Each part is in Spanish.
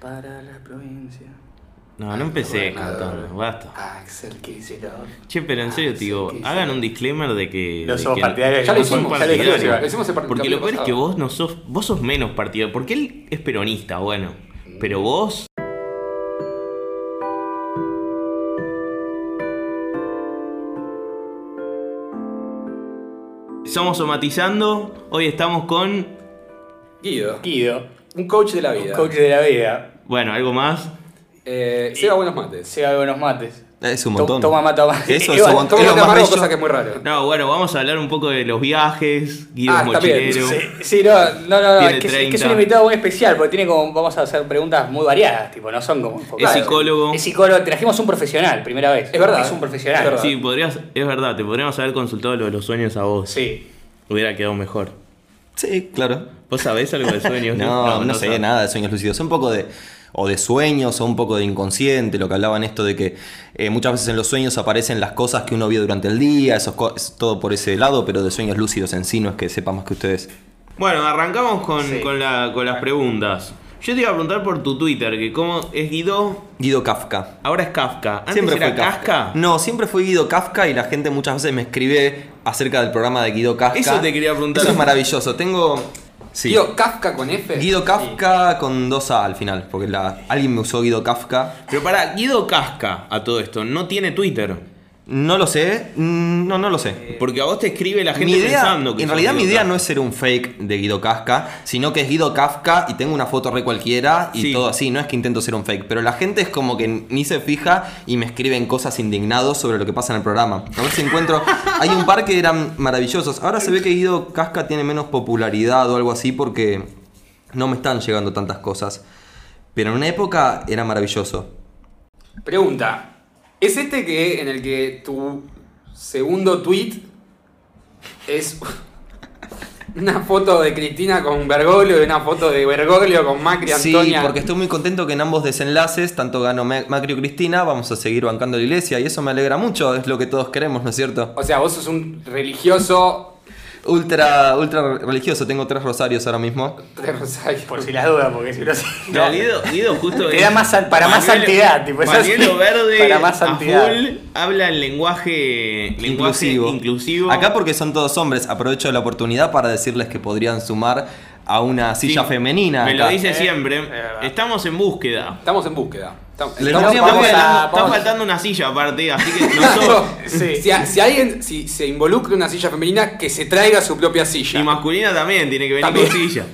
para la provincia. No, no empecé cantando, basta. Axel Kicillof. Che, pero en serio te digo, Sí, sí. hagan un disclaimer de que. No de somos que partidarios. Ya lo no hicimos, ya lo hicimos, lo hicimos el par- Porque lo peor es que vos no sos. Vos sos menos partidario. Porque él es peronista, bueno. Pero vos. Somos somatizando. Hoy estamos con. Guido, Guido, un coach de la un vida. coach de la vida. Bueno, algo más. Eh, Seba Buenos Mates. Se haga buenos mates. Es un montón. Toma mata más. Eso es Igual, un Es lo más bello. cosa que es muy raro. No, bueno, vamos a hablar un poco de los viajes. Guido Ah, mochilero. Sí, sí, no, no, no, no, es que, es que es 30. un invitado muy especial porque tiene como, vamos a hacer preguntas muy variadas, tipo, no son como enfocadas. Es psicólogo. Es psicólogo, trajimos un profesional, primera vez. Es verdad. Es un profesional. Es verdad. Sí, podrías, es verdad, te podríamos haber consultado lo de los sueños a vos. Sí. Hubiera quedado mejor. Sí, claro. ¿Vos sabés algo de sueños? No, no, sé sabés. nada de sueños lúcidos. Un poco de. O de sueños, o un poco de inconsciente, lo que hablaban esto de que eh, muchas veces en los sueños aparecen las cosas que uno vio durante el día, eso es, todo por ese lado, pero de sueños lúcidos en sí no es que sepa más que ustedes. Bueno, arrancamos con, Sí. con, la- con las preguntas. Yo te iba a preguntar por tu Twitter, que cómo es Guido, Guido Kafka. ahora es Kafka. Antes Siempre era fue Kafka. Kafka. No, siempre fue Guido Kafka y la gente muchas veces me escribe acerca del programa de Guido Kafka. Eso te quería preguntar. Eso es maravilloso. Tengo. Sí. Guido, Kafka con F. Guido Kafka con dos A al final, porque la, alguien me usó Guido Kafka. Pero para, Guido Casca a todo esto, no tiene Twitter. No lo sé, mm, no, no lo sé. Porque a vos te escribe la gente Mi idea, pensando que en realidad mi idea Kafka. no es ser un fake de Guido Kafka, sino que es Guido Kafka y tengo una foto re cualquiera y Sí. todo así, no es que intento ser un fake, pero la gente es como que ni se fija y me escriben cosas indignados sobre lo que pasa en el programa. A ver si encuentro, hay un par que eran maravillosos. Ahora se ve que Guido Kafka tiene menos popularidad o algo así porque no me están llegando tantas cosas. Pero en una época era maravilloso. Pregunta. ¿Es este que en el que tu segundo tweet es una foto de Cristina con Bergoglio y una foto de Bergoglio con Macri Sí, Antonia? porque estoy muy contento que en ambos desenlaces, tanto ganó Ma- Macri o Cristina, vamos a seguir bancando la iglesia y eso me alegra mucho, es lo que todos queremos, ¿no es cierto? O sea, vos sos un religioso Ultra, ultra religioso, tengo tres rosarios ahora mismo. de Rosario. Por si las dudas, porque si no. No, Guido, Guido justo Te da más para más santidad, tipo, es así. Pañuelo verde Para más a santidad. full, habla en lenguaje, lenguaje Inclusivo. inclusivo. Acá porque son todos hombres, aprovecho la oportunidad para decirles que podrían sumar a una silla Sí, femenina. Me lo dice Eh, siempre. Estamos en búsqueda. Estamos en búsqueda. Estamos- Está faltando, vamos a- está faltando una silla aparte, así que nosotros. Sí. Si, a- si alguien si se involucra en una silla femenina, que se traiga su propia silla. y masculina también tiene que venir También. con silla.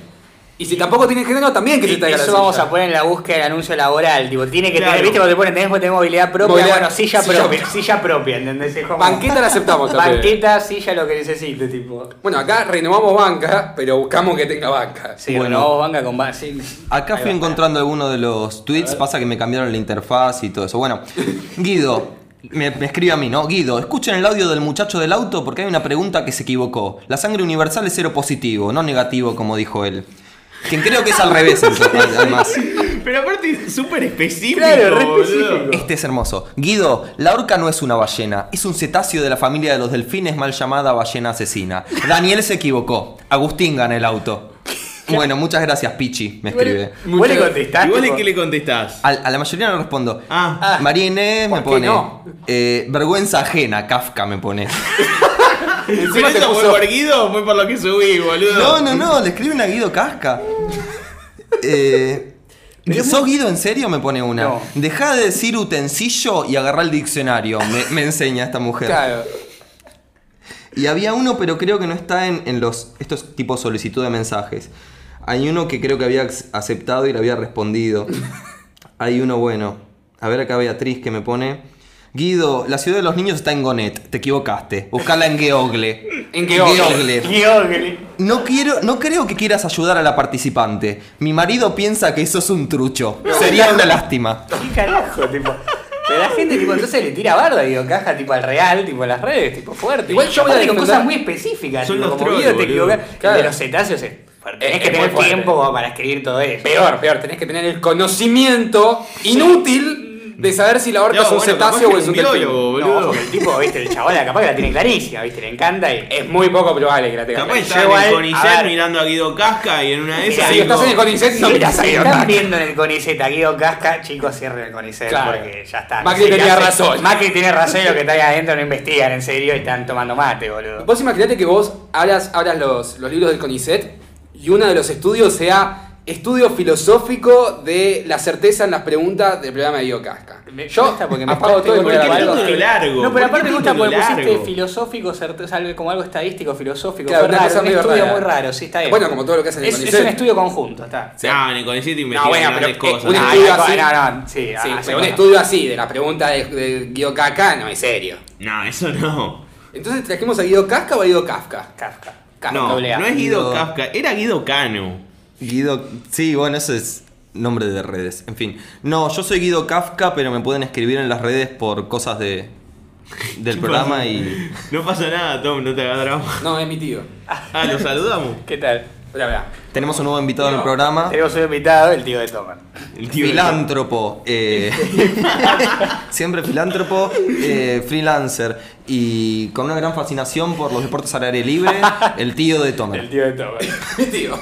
Y si tampoco tiene género, también que se traiga Eso la vamos silla. a poner en la búsqueda del anuncio laboral. Tipo, tiene que Claro. tener, viste, cuando te ponen, tenés que tener movilidad propia. Movilidad- bueno, silla, silla propia. propia. Silla propia, ¿entendés? Es como- Banqueta la aceptamos también. Banqueta, silla, lo que necesite, tipo. Bueno, acá renovamos banca, pero buscamos que tenga banca. Sí, Bueno. bueno, banca con ba- sí. Acá Ahí fui va. encontrando algunos de los tweets, pasa que me cambiaron la interfaz y todo eso. Bueno, Guido, me, me escribe a mí, ¿no? Guido, escuchen el audio del muchacho del auto porque hay una pregunta que se equivocó. La sangre universal es cero positivo, no negativo como dijo él. Quien creo que es al revés, en total, además. Pero aparte, súper específico. Claro, re específico. Este es hermoso. Guido, la orca no es una ballena, es un cetáceo de la familia de los delfines mal llamada ballena asesina. Daniel se equivocó. Agustín gana el auto. Bueno, muchas gracias, Pichi, me escribe. Vos le contestaste. Igual es tipo, que le contestás. Al- A, la mayoría no respondo. Ah, Ah, María Inés me ¿por qué pone. no? eh, vergüenza ajena, Kafka me pone. ¿pero Encima te puso- por Guido o fue por lo que subí, boludo? No, no, no, le escriben a Guido Casca. Eh, ¿Sos Guido en serio? Me pone una. No. Deja de decir utensilio y agarrar el diccionario, me, me enseña esta mujer. Claro. Y había uno, pero creo que no está en, en los. Estos tipos solicitud de mensajes. Hay uno que creo que había ac- aceptado y le había respondido. Hay uno bueno. A ver acá Beatriz que me pone. Guido, la ciudad de los niños está en Gonet. Te equivocaste. Buscala en Geogle. En Geogle. Geogle. No quiero, no creo que quieras ayudar a la participante. Mi marido piensa que sos un trucho. Sería una lástima. ¿Qué carajo, tipo? Pero la gente, tipo, entonces le tira barda, digo, caja, tipo, al real, tipo, a las redes, tipo, fuerte. Igual yo voy a con cosas muy específicas. Son tipo, los como te Claro. de los cetáceos es fuerte. Tenés Es- que es tener tiempo para escribir todo eso. Peor, peor, tenés que tener el conocimiento inútil de saber si la orca No, es un bueno, cetáceo o es un biólogo, delfín. No, porque el tipo, viste, el chaval capaz que la tiene clarísima, viste, le encanta y. Es muy poco probable que la tenga. Capaz claro. estaba en el Conicet mirando a Guido Casca y en una de esas si estás en el Conicet, no Si mirás a Guido están Casca. viendo en el Conicet a Guido Casca, chicos, cierren el Conicet Claro. porque ya está. Macri tenía hace. razón. Macri tiene razón y lo que está ahí adentro no investigan en serio y están tomando mate, boludo. Vos imaginate que vos abras, abras los, los libros del CONICET y uno de los estudios sea estudio filosófico de la certeza en las preguntas del programa de Guido Casca. Me Yo gusta porque me apago todo y porque voy a ¿Por qué grabar. el largo? No, ¿Por pero aparte me gusta porque pusiste filosófico, certeza, como algo estadístico, filosófico. Claro, fue raro, un estudio rara. muy raro, sí, está bien. Bueno, como todo lo que el es, es un estudio conjunto, está. No, en el Conicet investigan No, bueno, grandes pero, eh, cosas. un Ah, estudio así- No, no, sí, Sí, ah, un bueno. estudio así de la pregunta de, de Guido Casca no es serio. No, eso no. Entonces, ¿trajimos a Guido Casca o a Guido Kafka? Kafka. Kafka, No, no es Guido Guido- Kafka, era Guido Cano. Guido. Sí, bueno, ese es nombre de redes. En fin. No, yo soy Guido Kafka, pero me pueden escribir en las redes por cosas de del programa y. No pasa nada, Tom, no te hagas drama. No, es mi tío. Ah, lo saludamos. ¿Qué tal? Espera, espera. Tenemos un nuevo invitado en el programa. Tenemos un invitado, el tío de Toman. El tío Filántropo. eh, siempre filántropo, eh, freelancer y con una gran fascinación por los deportes al aire libre, el tío de Tomer. El tío de Toman. Mi tío.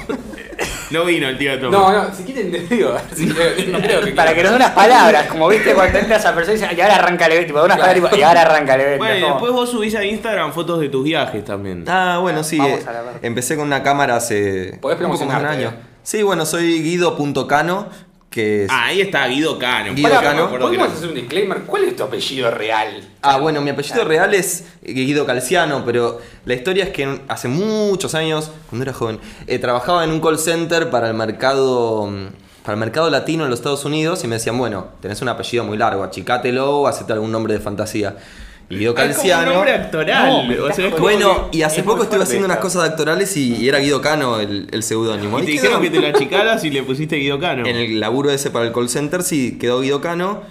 No vino el tío de Tom. No, no, si quieren te digo. si creo- no creo que Para que nos dé unas palabras, como viste cuando entras a persona y dice, y ahora arranca el evento, tipo, unas Claro. palabras tipo, y ahora arranca el evento. Bueno, y después vos subís a Instagram fotos de tus viajes también. Ah, bueno, sí. Vamos eh, a la verdad. empecé con una cámara hace Podés un poco más de un año. eh. Sí, bueno, soy guido.cano, que es... Ah, ahí está Guido Cano. Guido Pará, Cano. Que ¿Podemos era- hacer un disclaimer? ¿Cuál es tu apellido real? Ah, bueno, mi apellido real es Guido Calciano, pero la historia es que hace muchos años, cuando era joven, eh, trabajaba en un call center para el mercado mm, para el mercado latino en los Estados Unidos y me decían, bueno, tenés un apellido muy largo, achicátelo o hacete algún nombre de fantasía. Y Guido Ah, es como un Calciano. nombre actoral. No, me o sea, estás es como Bueno, que- y hace es poco estuve haciendo unas cosas actorales y, y era Guido Cano el, el seudónimo. Y te Y dijeron que te lo achicaras y le pusiste Guido Cano. En el laburo ese para el call center sí quedó Guido Cano.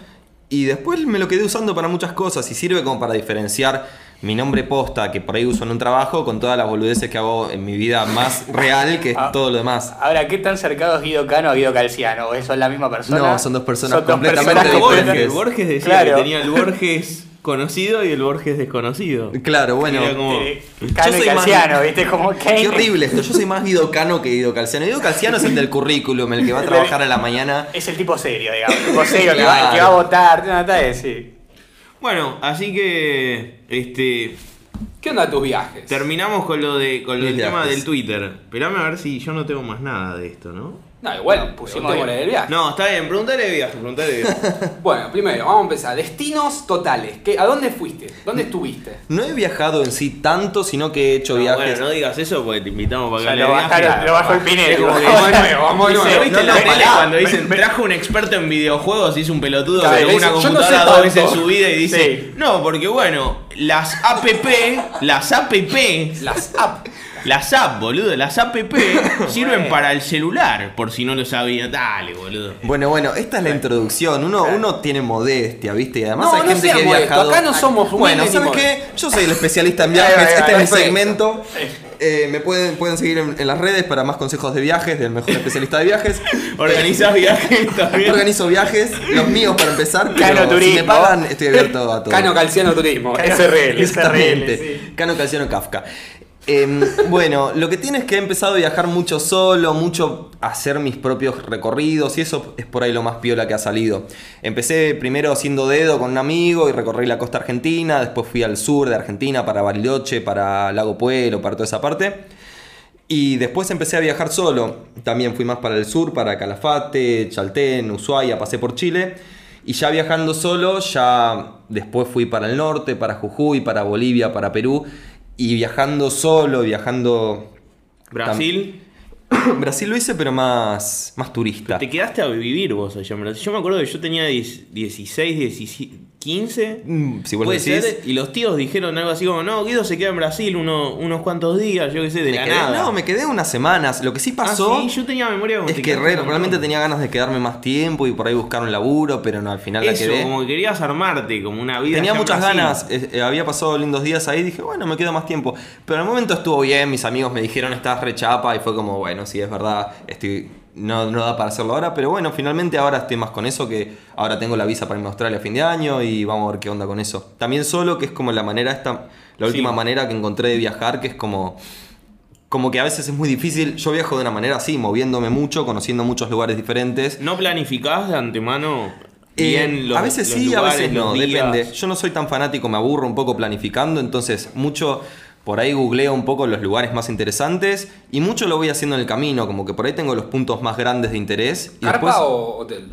Y después me lo quedé usando para muchas cosas y sirve como para diferenciar mi nombre posta, que por ahí uso en un trabajo, con todas las boludeces que hago en mi vida más real, que es Ah. todo lo demás. Ahora, ¿qué tan cercados Guido Cano a Guido Calciano? ¿O son la misma persona? No, son dos personas Son dos completamente personas Como diferentes. Borges, Borges decía Claro. que tenía el Borges conocido y el Borges desconocido. Claro, bueno. Era como- Eh, Cano Yo y soy más- Calciano, ¿viste? Como que. Qué horrible esto. Yo soy más Guido Cano que Guido Calciano. Guido Calciano es el del currículum, el que va a trabajar a la mañana. Es el tipo serio, digamos. El tipo serio que, va, que va a votar. No, está bien, sí. Bueno, así que este ¿Qué onda tus viajes? terminamos con lo de con lo del tema del Twitter. Esperame a ver si yo no tengo más nada de esto, ¿no? No, igual, Bueno, pusimos el viaje. No, está bien, preguntale de viaje, preguntale de viaje. Bueno, primero, vamos a empezar. Destinos totales. ¿Qué, ¿A dónde fuiste? ¿Dónde estuviste? No he viajado en sí tanto, sino que he hecho No, viajes. bueno, no digas eso porque te invitamos para que Ya hable lo, de bajaron, lo bajó el que Vamos vamos de nuevo, vamos de Dice, nuevo. ¿Viste la cuando dicen trajo un experto en videojuegos y hizo un pelotudo Claro, que le tuvo una dice, "Yo no computadora dos tanto". veces en su vida y dice, no, porque bueno, las APP, las APP, Las app. Las app, boludo, las APP sirven para el celular, por si no lo sabía. Dale, boludo. Bueno, bueno, esta es la introducción. Uno, uno tiene modestia, ¿viste? Y además No, hay no gente que ha viajado. acá no somos Bueno, ¿sabes qué? Yo soy el especialista en viajes. Este es mi segmento. Eh, me pueden, pueden seguir en, en las redes para más consejos de viajes del mejor especialista de viajes. Organizás viajes también. organizo viajes, los míos para empezar, pero Cano si me Turismo. pagan estoy abierto a todo. Cano Calciano Turismo. Cano- SRL. Exactamente. SRL, sí. Cano Calciano Kafka. Em, bueno, lo que tiene es que he empezado a viajar mucho solo, mucho a hacer mis propios recorridos y eso es por ahí lo más piola que ha salido. Empecé primero haciendo dedo con un amigo y recorrí la costa argentina, después fui al sur de Argentina para Bariloche, para Lago Puelo, para toda esa parte. Y después empecé a viajar solo. También fui más para el sur, para Calafate, Chaltén, Ushuaia, pasé por Chile. Y ya viajando solo, ya después fui para el norte, para Jujuy, para Bolivia, para Perú. Y viajando solo, viajando... Brasil, Brasil lo hice, pero más, más turista. te quedaste a vivir vos allá en Brasil. Yo me acuerdo que yo tenía 10 16, 17, 15. Mm, Si vos decís. ser, y los tíos dijeron algo así como, no, Guido se queda en Brasil uno- unos cuantos días, yo qué sé, de Me la quedé- nada. no, me quedé unas semanas. Lo que sí Ah, pasó... sí, yo tenía memoria Es que re- realmente tenía ganas de quedarme más tiempo y por ahí buscar un laburo, pero no, al final la quedé. como que querías armarte, como una vida. Tenía muchas Brasil. ganas, eh, había pasado lindos días ahí, dije, bueno, me quedo más tiempo. Pero el momento estuvo bien, mis amigos me dijeron, estás re chapa, y fue como, bueno, sí, es verdad, estoy no, no da para hacerlo ahora, pero bueno, finalmente ahora estoy más con eso, que ahora tengo la visa para irme a Australia a fin de año y vamos a ver qué onda con eso. También solo, que es como la manera esta, la última Sí. manera que encontré de viajar, que es como como que a veces es muy difícil. Yo viajo de una manera así, moviéndome mucho, conociendo muchos lugares diferentes. ¿No planificás de antemano Eh, bien los a veces los sí, a veces no, días? depende. Yo no soy tan fanático, me aburro un poco planificando, entonces mucho por ahí googleo un poco los lugares más interesantes y mucho lo voy haciendo en el camino, como que por ahí tengo los puntos más grandes de interés. Y ¿Carpa después, o hotel?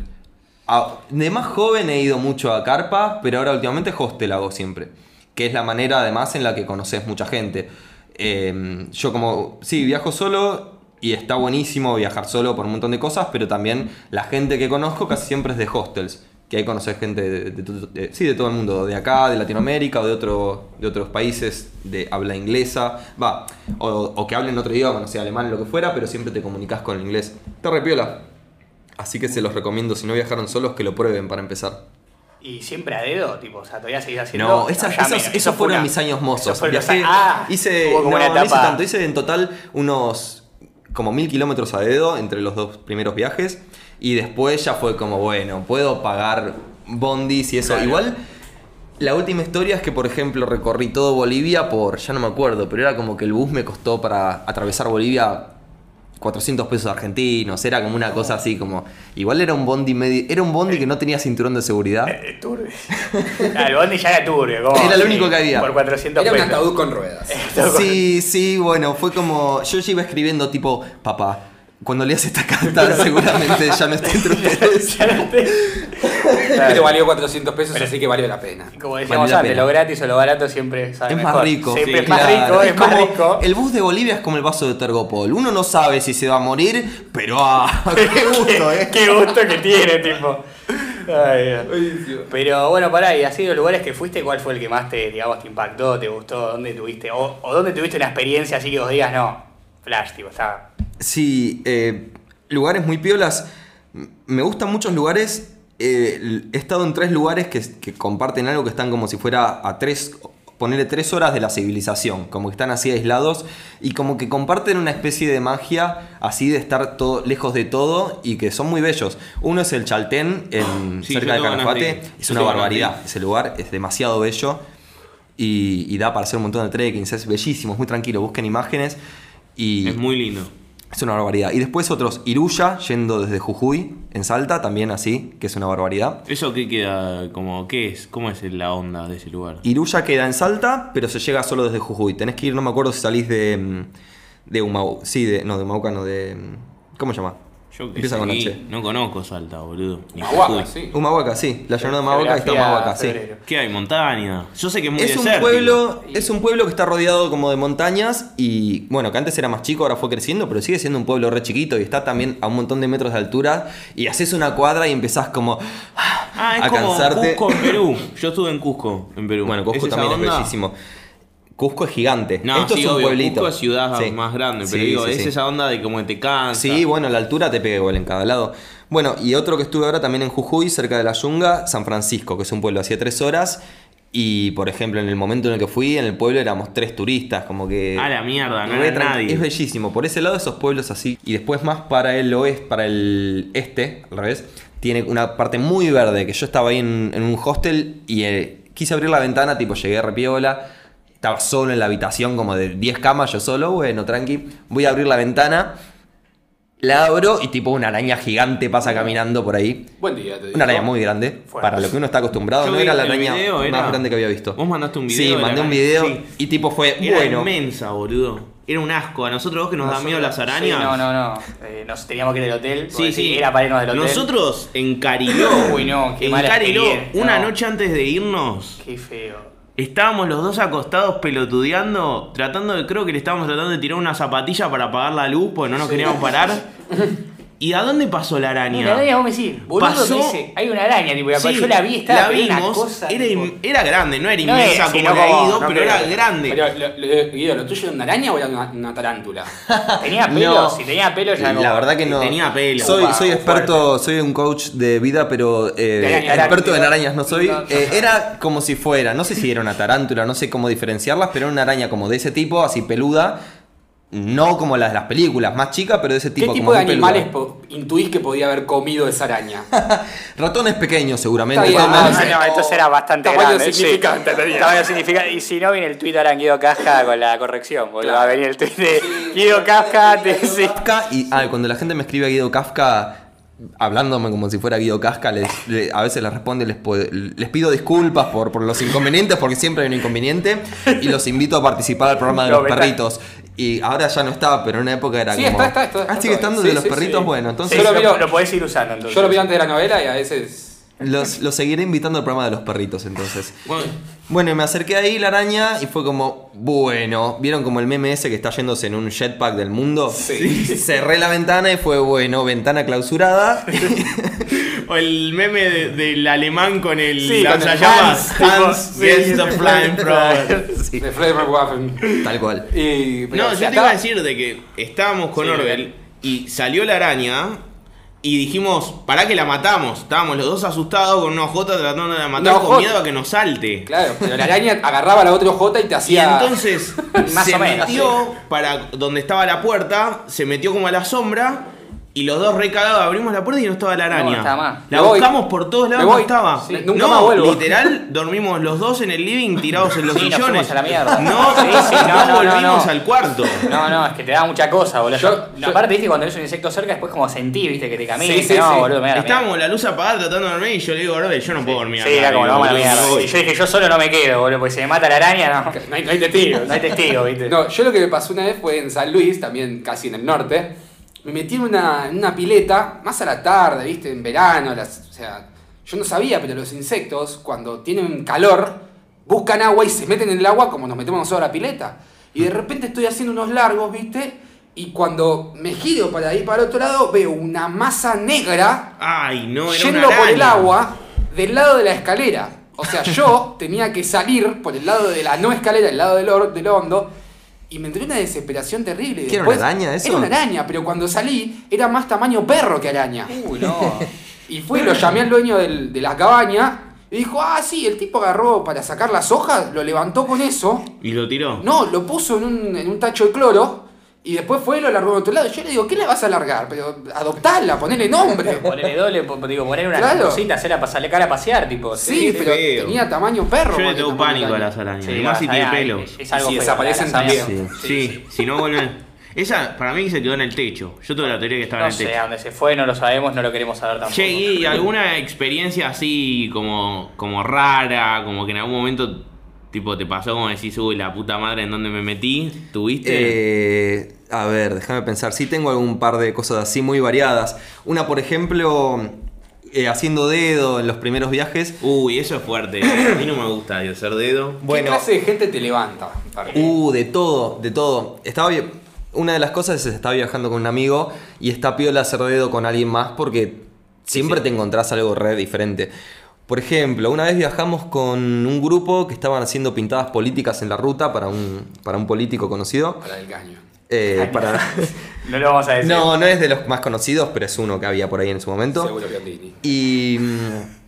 Ah, de más joven he ido mucho a Carpa, pero ahora últimamente hostel hago siempre. Que es la manera además en la que conoces mucha gente. Eh, yo como, sí, viajo solo y está buenísimo viajar solo por un montón de cosas, pero también la gente que conozco casi siempre es de hostels. Que ahí conoces gente de, de de- sí, de todo el mundo, de acá, de Latinoamérica o de, otro, de otros países de habla inglesa. Va, o, o que hablen otro idioma, no sé, alemán, lo que fuera, pero siempre te comunicas con el inglés. Te repiola. Así que se los recomiendo, si no viajaron solos, que lo prueben para empezar. Y siempre a dedo, tipo, o sea, todavía seguís haciendo. No, esas- ya esos, eso fue fueron una- mis años mozos. fueron los- Viajé- ah, hice, no, no hice tanto, hice en total unos como mil kilómetros a dedo entre los dos primeros viajes. Y después ya fue como, bueno, puedo pagar bondis y eso. Claro. Igual, la última historia es que, por ejemplo, recorrí todo Bolivia por, ya no me acuerdo, pero era como que el bus me costó para atravesar Bolivia 400 pesos argentinos, era como una cosa así como... Igual era un bondi medio... Era un bondi que no tenía cinturón de seguridad. Eh, turbio. Ah, el bondi ya era turbio. ¿cómo? Era lo único que había. Por 400 Era un pesos. ataúd con ruedas. Sí, sí, bueno, fue como. Yo ya iba escribiendo tipo, papá, cuando leas esta carta, seguramente ya no esté entre ustedes. Ya no Pero valió 400 pesos, así que valió la pena. Como decíamos la antes, lo gratis o lo barato siempre sabe Es mejor. más rico. Siempre Sí, es más rico, es, más rico. El bus de Bolivia es como el vaso de Tergopol. Uno no sabe si se va a morir, pero ah, qué gusto, eh. Qué gusto que tiene, tipo. Ay. Pero bueno, pará, y así de los lugares que fuiste, ¿cuál fue el que más te, digamos, te impactó, te gustó? ¿Dónde tuviste? O, o dónde tuviste una experiencia así que vos digas, no, flash, tipo, está. Sí, eh, lugares muy piolas. Me gustan muchos lugares. eh, he estado en tres lugares que, que comparten algo que están como si fuera a tres, ponerle tres horas de la civilización, como que están así aislados y como que comparten una especie de magia así de estar todo, lejos de todo y que son muy bellos. Uno es el Chaltén, en, Sí, cerca de ir. Es una barbaridad. Ese lugar es demasiado bello y, y da para hacer un montón de trekkings. Es bellísimo, es muy tranquilo. Busquen imágenes. Y, Es muy lindo. es una barbaridad. Y después otros, Iruya, yendo desde Jujuy, en Salta, también así, que es una barbaridad. ¿Eso qué queda? Como, ¿Qué es? ¿Cómo es la onda de ese lugar? Iruya queda en Salta, pero se llega solo desde Jujuy. Tenés que ir, no me acuerdo si salís de. mm, de Humau. Sí, de. No, de Humauca, no, de. mm, ¿Cómo se llama? Yo que Empieza con H. no conozco Salta, boludo. Ni Jujuy. sí. Humahuaca, sí. La llanura de Humahuaca está Humahuaca, sí. ¿Qué hay? Montaña. Yo sé que es muy Es un pueblo, es un pueblo que está rodeado como de montañas y bueno, que antes era más chico, ahora fue creciendo, pero sigue siendo un pueblo re chiquito y está también a un montón de metros de altura y haces una cuadra y empezás como Ah, es a como cansarte. Cusco en Perú. Yo estuve en Cusco, en Perú. Bueno, Cusco también es bellísimo. Cusco es gigante. No, Esto sí, es un obvio, pueblito. Cusco es ciudad Sí. más grande, pero Sí, digo, es esa onda de como te cansa. Sí, bueno, la altura te pega igual en cada lado. Bueno, y otro que estuve ahora también en Jujuy, cerca de la Yunga, San Francisco, que es un pueblo hacía tres horas. Y por ejemplo, en el momento en el que fui, en el pueblo éramos tres turistas, como que. A la mierda, no era nadie. Es bellísimo. Por ese lado, esos pueblos así. Y después, más para el oeste, para el este, al revés, tiene una parte muy verde. Que yo estaba ahí en, en un hostel y eh, quise abrir la ventana, tipo, llegué a repiola. Estaba solo en la habitación, como de 10 camas, yo solo, bueno, tranqui. Voy a abrir la ventana. La abro y tipo una araña gigante pasa caminando por ahí. Buen día, te digo. Una araña muy grande, para lo que uno está acostumbrado. Yo no vi era la el araña video, más era- grande que había visto. Vos mandaste un video Sí, de la mandé un araña, video sí. y tipo fue, Era bueno. inmensa, boludo. Era un asco. A nosotros dos que nos da miedo las Sí, arañas. no, no, no. Eh, nos teníamos que ir del hotel. Sí, porque sí. Era para irnos del hotel. Nosotros en Cariló. Uy, no, qué en mala Cariló, experiencia, una no. noche antes de irnos, Qué feo. Estábamos los dos acostados pelotudeando, tratando de, creo que le estábamos tratando de tirar una zapatilla para apagar la luz, porque no nos queríamos parar. ¿Y a dónde pasó la araña? La araña, vos me decís, boludo, Pasó- me dice, hay una araña, tipo, Sí, yo la vi, estaba la era una vimos, cosa. era, tipo, era grande, no era No inmensa como la Guido, no, pero era grande. Pero, lo- lo- Guido, ¿lo tuyo era una araña o era una, una tarántula? Tenía pelo, No. si tenía pelo ya La como- verdad que no. Tenía pelo. Soy, fuerte. experto, soy un coach de vida, pero eh, araña, experto en araña. arañas no soy. No, no. Eh, era como si fuera, no sé si era una tarántula, no sé cómo diferenciarlas, pero era una araña como de ese tipo, así peluda. No como las de las películas, más chica, pero de ese tipo. ¿Qué tipo como de animales po- intuís que podía haber comido esa araña? Ratones pequeños, seguramente. Bien, No, Ah, sí, no, entonces era bastante Tamaño grande. sí. significante tenía. Tamaño significante. Y si no, viene el tuit ahora en Guido Casca con la corrección. boludo. Va a venir el tuit de Guido Casca. te- sí. Kafka y ah, cuando la gente me escribe a Guido Kafka hablándome como si fuera Guido Casca, les- le- a veces les responde, les, les pido disculpas por, por los inconvenientes, porque siempre hay un inconveniente, y los invito a participar al programa de No, los perritos. Y ahora ya no está, pero en una época era Sí, como... está, está, está, ah, está sigue estando de Sí, los sí, perritos, sí. bueno, Sí, entonces Yo lo lo podés ir usando entonces. Yo lo vi antes de la novela y a veces. los, los seguiré invitando al programa de los perritos, entonces. Bueno, Bueno, y me acerqué ahí la araña y fue como, bueno, ¿vieron como el meme ese que está yéndose en un jetpack del mundo? Sí. Cerré la ventana y fue, bueno, ventana clausurada. o el meme de- del alemán con el Sí, con el lanzallamas. Hans, De Flamerwaffen. tal cual. Y, pero, No, yo te iba a decir de que estábamos con Sí, Orwell y salió la araña y dijimos, ¿para que la matamos? Estábamos los dos asustados con una ojota tratando de la matar con miedo a que nos salte. Claro, pero la araña agarraba a la otra ojota y te Y hacía. entonces Más se o menos, metió para donde estaba la puerta, se metió como a la sombra y los dos recagados abrimos la puerta y no estaba la araña. no estaba más. La Me voy. buscamos por todos lados, no estaba. Sí, nunca no, más vuelvo. literal, dormimos los dos en el living tirados en los Sí, nos sillones. fuimos a la mierda. No, Sí, sí, no, no, no, no, volvimos no. al cuarto. No, no, es que te da mucha cosa, boludo. Yo- yo- Aparte, viste, cuando eres un insecto cerca, después como sentí, viste, que te camina. Sí, sí, no, sí. boludo, me da. Estábamos la luz apagada tratando de dormir y yo le digo, Orwell, yo no puedo dormir Sí, acá", era como, vamos a la "Boludo, mierda. me voy". Y yo dije, yo solo no me quedo, boludo, porque si me mata la araña, no. No hay, no hay testigos. No hay testigo, viste. No, yo lo que me pasó una vez fue en San Luis, también casi en el norte. Me metí en una, en una pileta, más a la tarde, ¿viste? En verano, las, o sea, yo no sabía, pero los insectos, cuando tienen calor, buscan agua y se meten en el agua como nos metemos nosotros a la pileta. Y de repente estoy haciendo unos largos, ¿viste? Y cuando me giro para ir para el otro lado, veo una masa negra Ay, no, era yendo una por el agua del lado de la escalera. O sea, yo tenía que salir por el lado de la no escalera, el lado del, del hondo, y me entró una desesperación terrible. Y ¿Qué era después- una araña eso? Era una araña, pero cuando salí era más tamaño perro que araña. Uy, no. Y fui, lo llamé al dueño del- de la cabaña y dijo, ah, sí, el tipo agarró para sacar las hojas, lo levantó con eso. ¿Y lo tiró? No, lo puso en un, en un tacho de cloro. Y después fue y lo largó de otro lado. Yo le digo, ¿qué le vas a largar? Pero adoptarla, ponele nombre. Ponerle doble, po- digo, poner una Claro. cosita, hacerla pasarle cara a pasear, tipo. Sí, pero feo. tenía tamaño perro. Yo le tengo pánico a araña. las arañas. Sí, y más si tiene pelo. Es, es algo Y si feo, desaparecen también. Sí, si no vuelven. Esa para mí se quedó en el techo. Yo tuve la teoría que estaba No en el sé, techo. a dónde se fue, no lo sabemos, no lo queremos saber tampoco. Che, ¿y alguna experiencia así como, como rara? Como que en algún momento tipo te pasó como decís, uy, la puta madre en donde me metí? ¿Tuviste? Eh, a ver, déjame pensar. Sí tengo algún par de cosas así muy variadas. Una, por ejemplo, eh, haciendo dedo en los primeros viajes. Uy, eso es fuerte. A mí no me gusta hacer dedo. ¿Qué clase de gente te levanta? Uh, de todo, de todo. Estaba una de las cosas es estar viajando con un amigo y está piola hacer dedo con alguien más porque siempre te encontrás algo re diferente. Por ejemplo, una vez viajamos con un grupo que estaban haciendo pintadas políticas en la ruta para un, para un político conocido. Para el caño. Eh, para... No lo vamos a decir. No, no es de los más conocidos, pero es uno que había por ahí en su momento. Seguro que. Y. mm,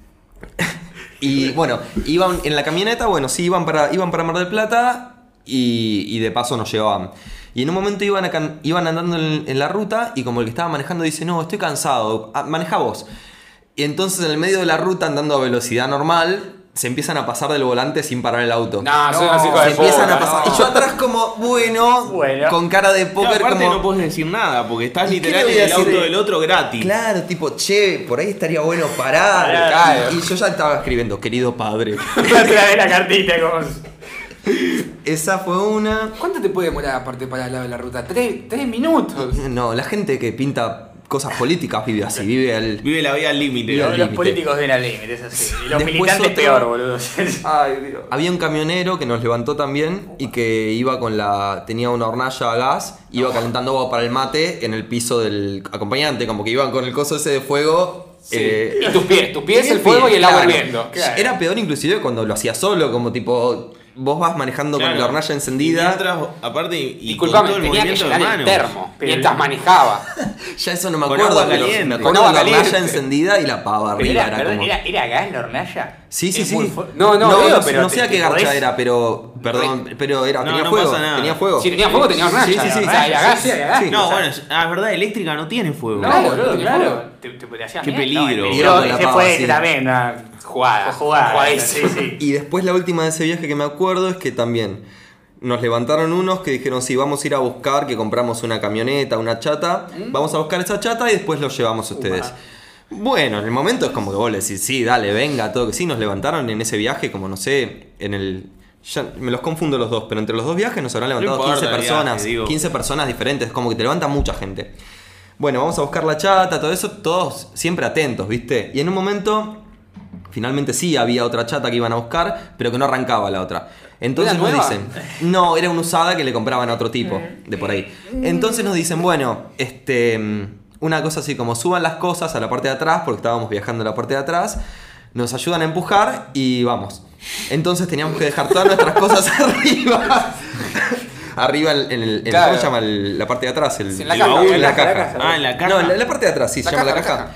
Y bueno, iban en la camioneta, bueno, sí, iban para, iban para Mar del Plata y, y de paso nos llevaban. Y en un momento iban, a iban andando en, en la ruta y como el que estaba manejando dice, no, estoy cansado, maneja vos. Y entonces en el medio de la ruta, andando a velocidad normal, se empiezan a pasar del volante sin parar el auto. No, son No, hijos se de empiezan a pasar. no. Y yo atrás como, bueno, Bueno. con cara de póker aparte como... no puedes decir nada, porque estás ¿Y qué literal en el auto del otro gratis. Claro, tipo, che, por ahí estaría bueno parar. Claro. Y yo ya estaba escribiendo, querido padre. Otra vez la cartita como. Esa fue una. ¿Cuánto te puede demorar aparte para el lado de la ruta? ¿Tres, tres minutos? No, la gente que pinta cosas políticas vive así, vive al. Vive la vida al límite. Los, límite. políticos ven al límite, es así. Y los Después militantes otro- peor, boludo. Ay, Dios. Había un camionero que nos levantó también y que iba con la. tenía una hornalla a gas, iba calentando agua para el mate en el piso del acompañante, como que iban con el coso ese de fuego. Sí. eh, y tus pies, tus pies, el fuego y el agua claro. hirviendo. Claro. Era peor inclusive cuando lo hacía solo, como tipo. Vos vas manejando con la hornalla Y encendida. mientras, aparte, y, y con Disculpame, todo el tenía que llenar el termo Pero- mientras manejaba. Ya eso no me Con acuerdo, agua pero caliente. me Con acuerdo de la agua hornalla encendida y la pava arriba. era, Era, como... era, era gas la hornalla. Sí, sí, Es sí. No, no, no, veo, no, pero no te- sé a qué garcha podés- era, pero. Perdón, pero era, No, tenía no fuego. pasa nada. Tenía fuego. Si tenía fuego, tenía hornalla. Sí, sí, sí, O sea, sí. era gas. Sí, era gas. Sí. No, bueno, es- ah, es verdad, eléctrica no tiene fuego. No, Claro, claro. Te, te, Qué peligro. Con la ese pava, fue sí. también Jugada. jugada. Sí, sí. Y después la última de ese viaje que me acuerdo es que también nos levantaron unos que dijeron, sí, vamos a ir a buscar, que compramos una camioneta, una chata, vamos a buscar esa chata y después los llevamos a ustedes. Bueno, en el momento es como que vos le decís, sí, dale, venga, todo que sí, nos levantaron en ese viaje, como no sé, en el... Ya me los confundo los dos, pero entre los dos viajes nos habrán levantado importa 15 el viaje, personas, digo. 15 personas diferentes, como que te levanta mucha gente. Bueno, vamos a buscar la chata, todo eso, todos siempre atentos, ¿viste? Y en un momento Finalmente sí había otra chata que iban a buscar, pero que no arrancaba la otra. Entonces ¿Era nos nueva? dicen, no, era una usada que le compraban a otro tipo de por ahí. Entonces nos dicen, bueno, este, mm, una cosa así como suban las cosas a la parte de atrás, porque estábamos viajando a la parte de atrás, nos ayudan a empujar y vamos. Entonces teníamos que dejar todas nuestras cosas arriba. arriba en, en el, en- Claro. ¿cómo se llama? El- la parte de atrás, el, Sí, en la el caja, baúl, en la la caja. caja. Ah, en la caja. No, en la, la parte de atrás, sí, La se llama caja, la caja.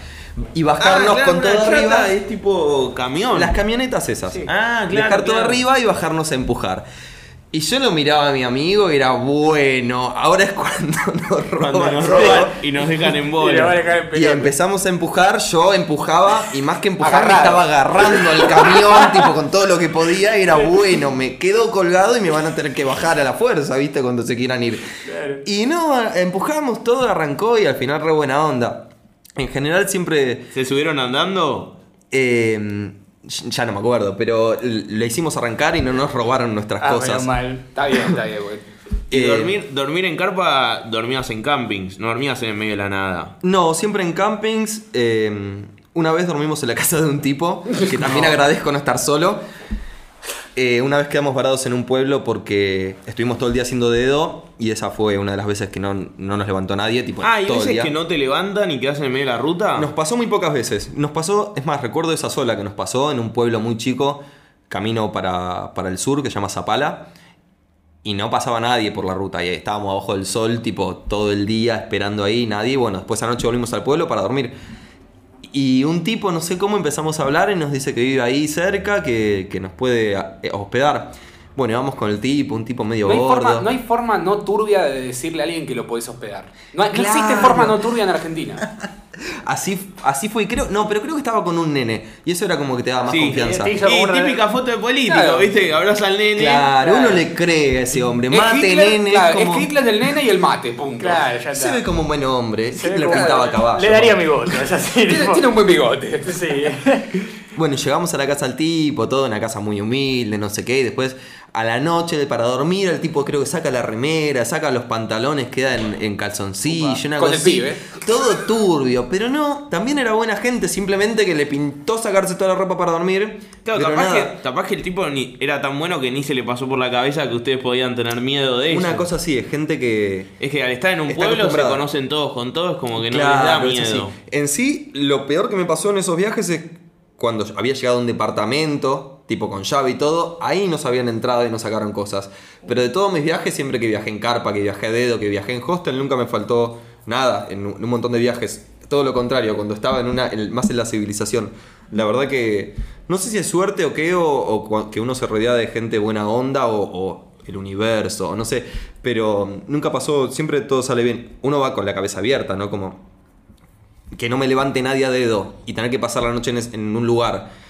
Y bajarnos Ah, claro, con todo arriba. Es tipo camión. Las camionetas esas. Sí. Ah, claro. Dejar todo claro. arriba y bajarnos a empujar. Y yo lo miraba a mi amigo y era bueno. Ahora es cuando nos roban. Cuando nos todo. roban y nos dejan en bola. Y empezamos a empujar, yo empujaba y más que empujar me estaba agarrando el camión, tipo con todo lo que podía, y era bueno, me quedo colgado y me van a tener que bajar a la fuerza, ¿viste? Cuando se quieran ir. Claro. Y no, empujamos todo, arrancó y al final re buena onda. En general siempre ¿Se subieron andando? eh, ya no me acuerdo, pero le hicimos arrancar y no nos robaron nuestras Ah, cosas. mal. Está bien, está bien, güey. Y Eh, dormir, dormir en carpa, dormías en campings, no dormías en el medio de la nada. No, siempre en campings. eh, una vez dormimos en la casa de un tipo, que también agradezco no estar solo. Eh, una vez quedamos varados en un pueblo porque estuvimos todo el día haciendo dedo y esa fue una de las veces que no, no nos levantó nadie. Tipo, Ah, y todo el veces día. que no te levantan y quedas en el medio de la ruta. Nos pasó muy pocas veces. Nos pasó, es más, recuerdo esa sola que nos pasó en un pueblo muy chico, camino para, para el sur, que se llama Zapala. Y no pasaba nadie por la ruta. Y estábamos abajo del sol, tipo, todo el día esperando ahí, nadie. Bueno, después anoche volvimos al pueblo para dormir. Y un tipo, no sé cómo, empezamos a hablar y nos dice que vive ahí cerca, que, que nos puede eh, hospedar. Bueno, vamos con el tipo, un tipo medio No hay, gordo. forma, no hay forma no turbia de decirle a alguien que lo podés hospedar. No, hay- no Claro. existe forma no turbia en Argentina. Así, así fue, creo, no, pero creo que estaba con un nene. Y eso era como que te daba más Sí, confianza. como Y una- típica foto de político, Claro. ¿viste? Que abraza al nene. Claro, Claro. uno le cree a ese hombre. Es Mate, Hitler, nene. claro, es como- es Hitler del nene y el mate, punto. Claro, ya Se está. ve como un buen hombre. Se Hitler como- pintaba caballo. Le daría mi voto, es así. Tiene un buen bigote. Sí. Bueno, llegamos a la casa del tipo, todo una casa muy humilde, no sé qué. Y después, a la noche, para dormir, el tipo creo que saca la remera, saca los pantalones, queda en, en calzoncillo, Upa, una con cosa el así. Todo turbio. Pero no, también era buena gente, simplemente que le pintó sacarse toda la ropa para dormir. Claro, capaz que, capaz que el tipo ni, era tan bueno que ni se le pasó por la cabeza que ustedes podían tener miedo de eso. Una cosa así, es gente que, Es que al estar en un pueblo se conocen todos con todos, como que no Claro, les es da miedo. En sí, lo peor que me pasó en esos viajes es cuando había llegado a un departamento, tipo con llave y todo, ahí nos habían entrado y nos sacaron cosas. Pero de todos mis viajes, siempre que viajé en carpa, que viajé a dedo, que viajé en hostel, nunca me faltó nada en un, montón de viajes. Todo lo contrario, cuando estaba en una, más en la civilización. La verdad que no sé si es suerte o qué, o, que uno se rodea de gente buena onda o, o el universo, no sé. Pero nunca pasó, siempre todo sale bien. Uno va con la cabeza abierta, ¿no? Como, que no me levante nadie a dedo y tener que pasar la noche en un lugar.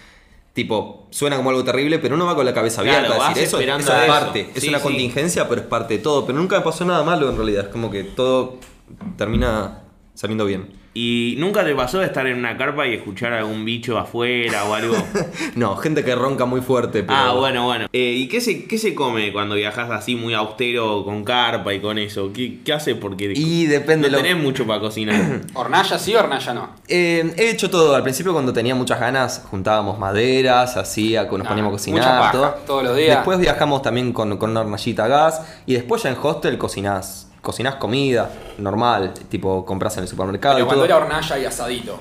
Tipo, suena como algo terrible, pero uno va con la cabeza Claro, abierta. a decir, eso, eso es eso. parte, es Sí, una sí. contingencia, pero es parte de todo. Pero nunca me pasó nada malo en realidad. Es como que todo termina saliendo bien. ¿Y nunca te pasó de estar en una carpa y escuchar algún bicho afuera o algo? No, gente que ronca muy fuerte. Pero... ah, bueno, bueno. Eh, ¿Y qué se, qué se come cuando viajas así muy austero con carpa y con eso? ¿Qué, qué haces? Porque Y depende no lo- tenés mucho para cocinar. Hornalla sí, hornalla no. Eh, he hecho todo. Al principio, cuando tenía muchas ganas, juntábamos maderas, hacía, nos Ah, poníamos a cocinar. mucha paja, todo. todos los días. Después viajamos también con, con una hornallita a gas. Y después ya en hostel cocinás. Cocinás comida normal, tipo compras en el supermercado Pero y cuando todo. era hornalla y asadito.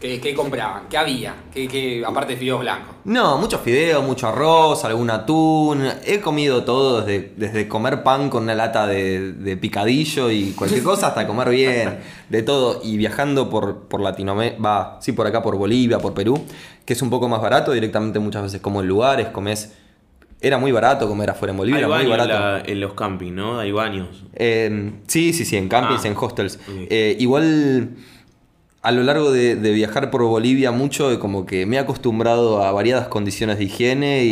¿Qué, qué compraban? ¿Qué había? ¿Qué, qué, aparte de fideos blancos? No, muchos fideos, mucho arroz, algún atún. He comido todo, desde, desde comer pan con una lata de, de picadillo y cualquier cosa hasta comer bien, de todo. Y viajando por, por Latinoamérica, va, sí, por acá, por Bolivia, por Perú, que es un poco más barato, directamente muchas veces como en lugares, comes... Era muy barato comer afuera en Bolivia, Hay era muy en, barato. la- en los campings, ¿no? Hay baños. Eh, sí, sí, sí, en campings, Ah. en hostels. Eh, igual a lo largo de, de viajar por Bolivia mucho, eh, como que me he acostumbrado a variadas condiciones de higiene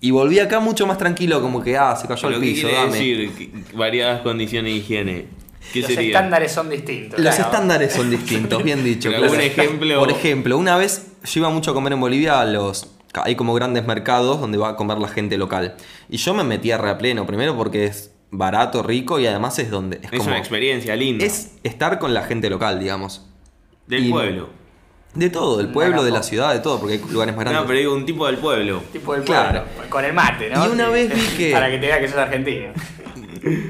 y, volví acá mucho más tranquilo, como que, ah, se cayó ¿Pero el qué piso, quiere dame. decir variadas condiciones de higiene? ¿Qué Los sería? estándares son distintos. Los claro. estándares son distintos, bien dicho. Claro. ejemplo- Por ejemplo, una vez yo iba mucho a comer en Bolivia a los... Hay como grandes mercados donde va a comer la gente local. Y yo me metí a re a pleno, primero porque es barato, rico y además es donde... Es, Es como, una experiencia linda. Es estar con la gente local, digamos. del y- pueblo. De todo, del pueblo, de la ciudad, de todo, porque hay lugares más grandes. No, pero digo un tipo del pueblo. Tipo del Claro. pueblo, Con el mate, ¿no? Y una vez vi que- Para que te vea que sos argentino.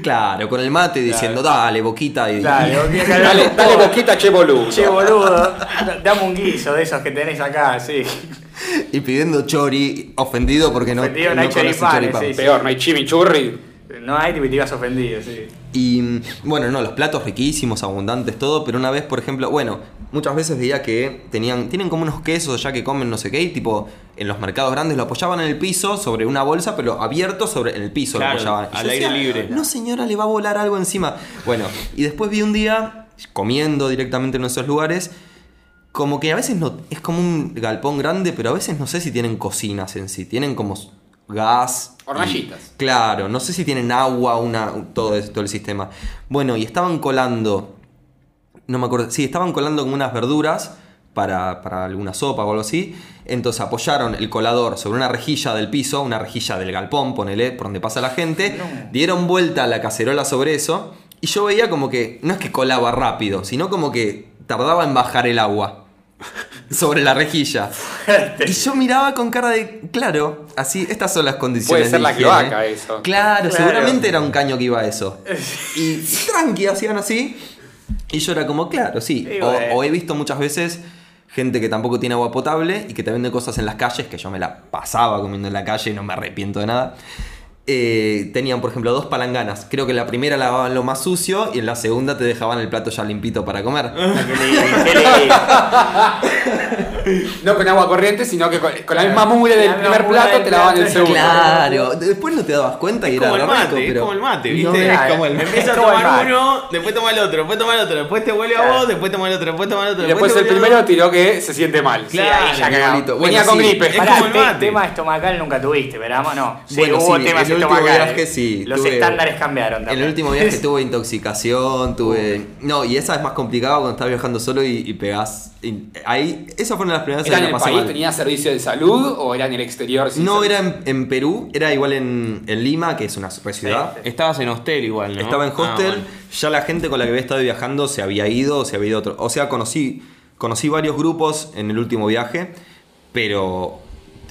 Claro, con el mate diciendo, dale, boquita. Y, Dale, querés Dale, dale boquita, che boludo. Che, boludo, da- dame un guiso de esos que tenés acá, sí. y pidiendo chori, ofendido porque no, Ofendido, no hay conoce choripanes, choripán. sí, sí. Peor, no hay chimichurri. No hay, te ibas ofendido, sí. Y mm, bueno, no, los platos riquísimos, abundantes, todo, pero una vez, por ejemplo, bueno, muchas veces veía que tenían, tienen como unos quesos ya que comen no sé qué, y tipo, en los mercados grandes lo apoyaban en el piso sobre una bolsa, pero abierto sobre en el piso Claro, lo apoyaban. Y al aire decía, libre. No señora, le va a volar algo encima. Bueno, y después vi un día, comiendo directamente en esos lugares, como que a veces no, es como un galpón grande, pero a veces no sé si tienen cocinas en sí, tienen como gas. Hornallitas. claro, no sé si tienen agua, una, todo, todo el sistema. Bueno, y estaban colando, no me acuerdo, sí, estaban colando como unas verduras para, para alguna sopa o algo así. Entonces apoyaron el colador sobre una rejilla del piso, una rejilla del galpón, ponele, por donde pasa la gente. Dieron vuelta la cacerola sobre eso. Y yo veía como que, no es que colaba rápido, sino como que tardaba en bajar el agua sobre la rejilla. Y yo miraba con cara de, claro, así, estas son las condiciones. Puede ser de la higiene. cloaca eso. Claro, Claro. seguramente era un caño que iba a eso. Y tranqui, hacían así. Y yo era como, claro, sí. O, o he visto muchas veces gente que tampoco tiene agua potable y que te vende cosas en las calles, que yo me la pasaba comiendo en la calle y no me arrepiento de nada. Eh, tenían, por ejemplo, dos palanganas. Creo que en la primera lavaban lo más sucio y en la segunda te dejaban el plato ya limpito para comer. Lindo. No con agua corriente, sino que con, con la misma mugre del primer plato del te lavaban el segundo. Claro, después no te dabas cuenta y era como el re rico, mate, es pero- como el mate, No, ¿viste? es como el Empieza a Es como el tomar mate. uno, después toma el otro, después toma el otro, después te vuelve a vos, después toma el otro, después toma el otro. Y después el primero tiró que se siente mal. Claro, Sí, ahí ya. Venía Bueno, con sí. gripe. Es Pará, como el te- mate. tema estomacal nunca tuviste, pero vamos, no. Sí, Bueno, hubo sí, temas último estomacales. viaje sí, Los tuve- estándares cambiaron En también. el último viaje tuve intoxicación, tuve. No, y esa es más complicado cuando estás viajando solo y, y pegás. y- ahí, esa fue una de las primeras ¿Era veces en que el país? mal. ¿Tenía servicio de salud o era en el exterior? No, era en, en Perú, era igual en, en Lima, que es una super ciudad. Sí, sí. Estabas en hostel igual, ¿no? Estaba en Ah, hostel, bueno. ya la gente con la que había estado viajando se había ido, se había ido otro. O sea, conocí, conocí varios grupos en el último viaje, pero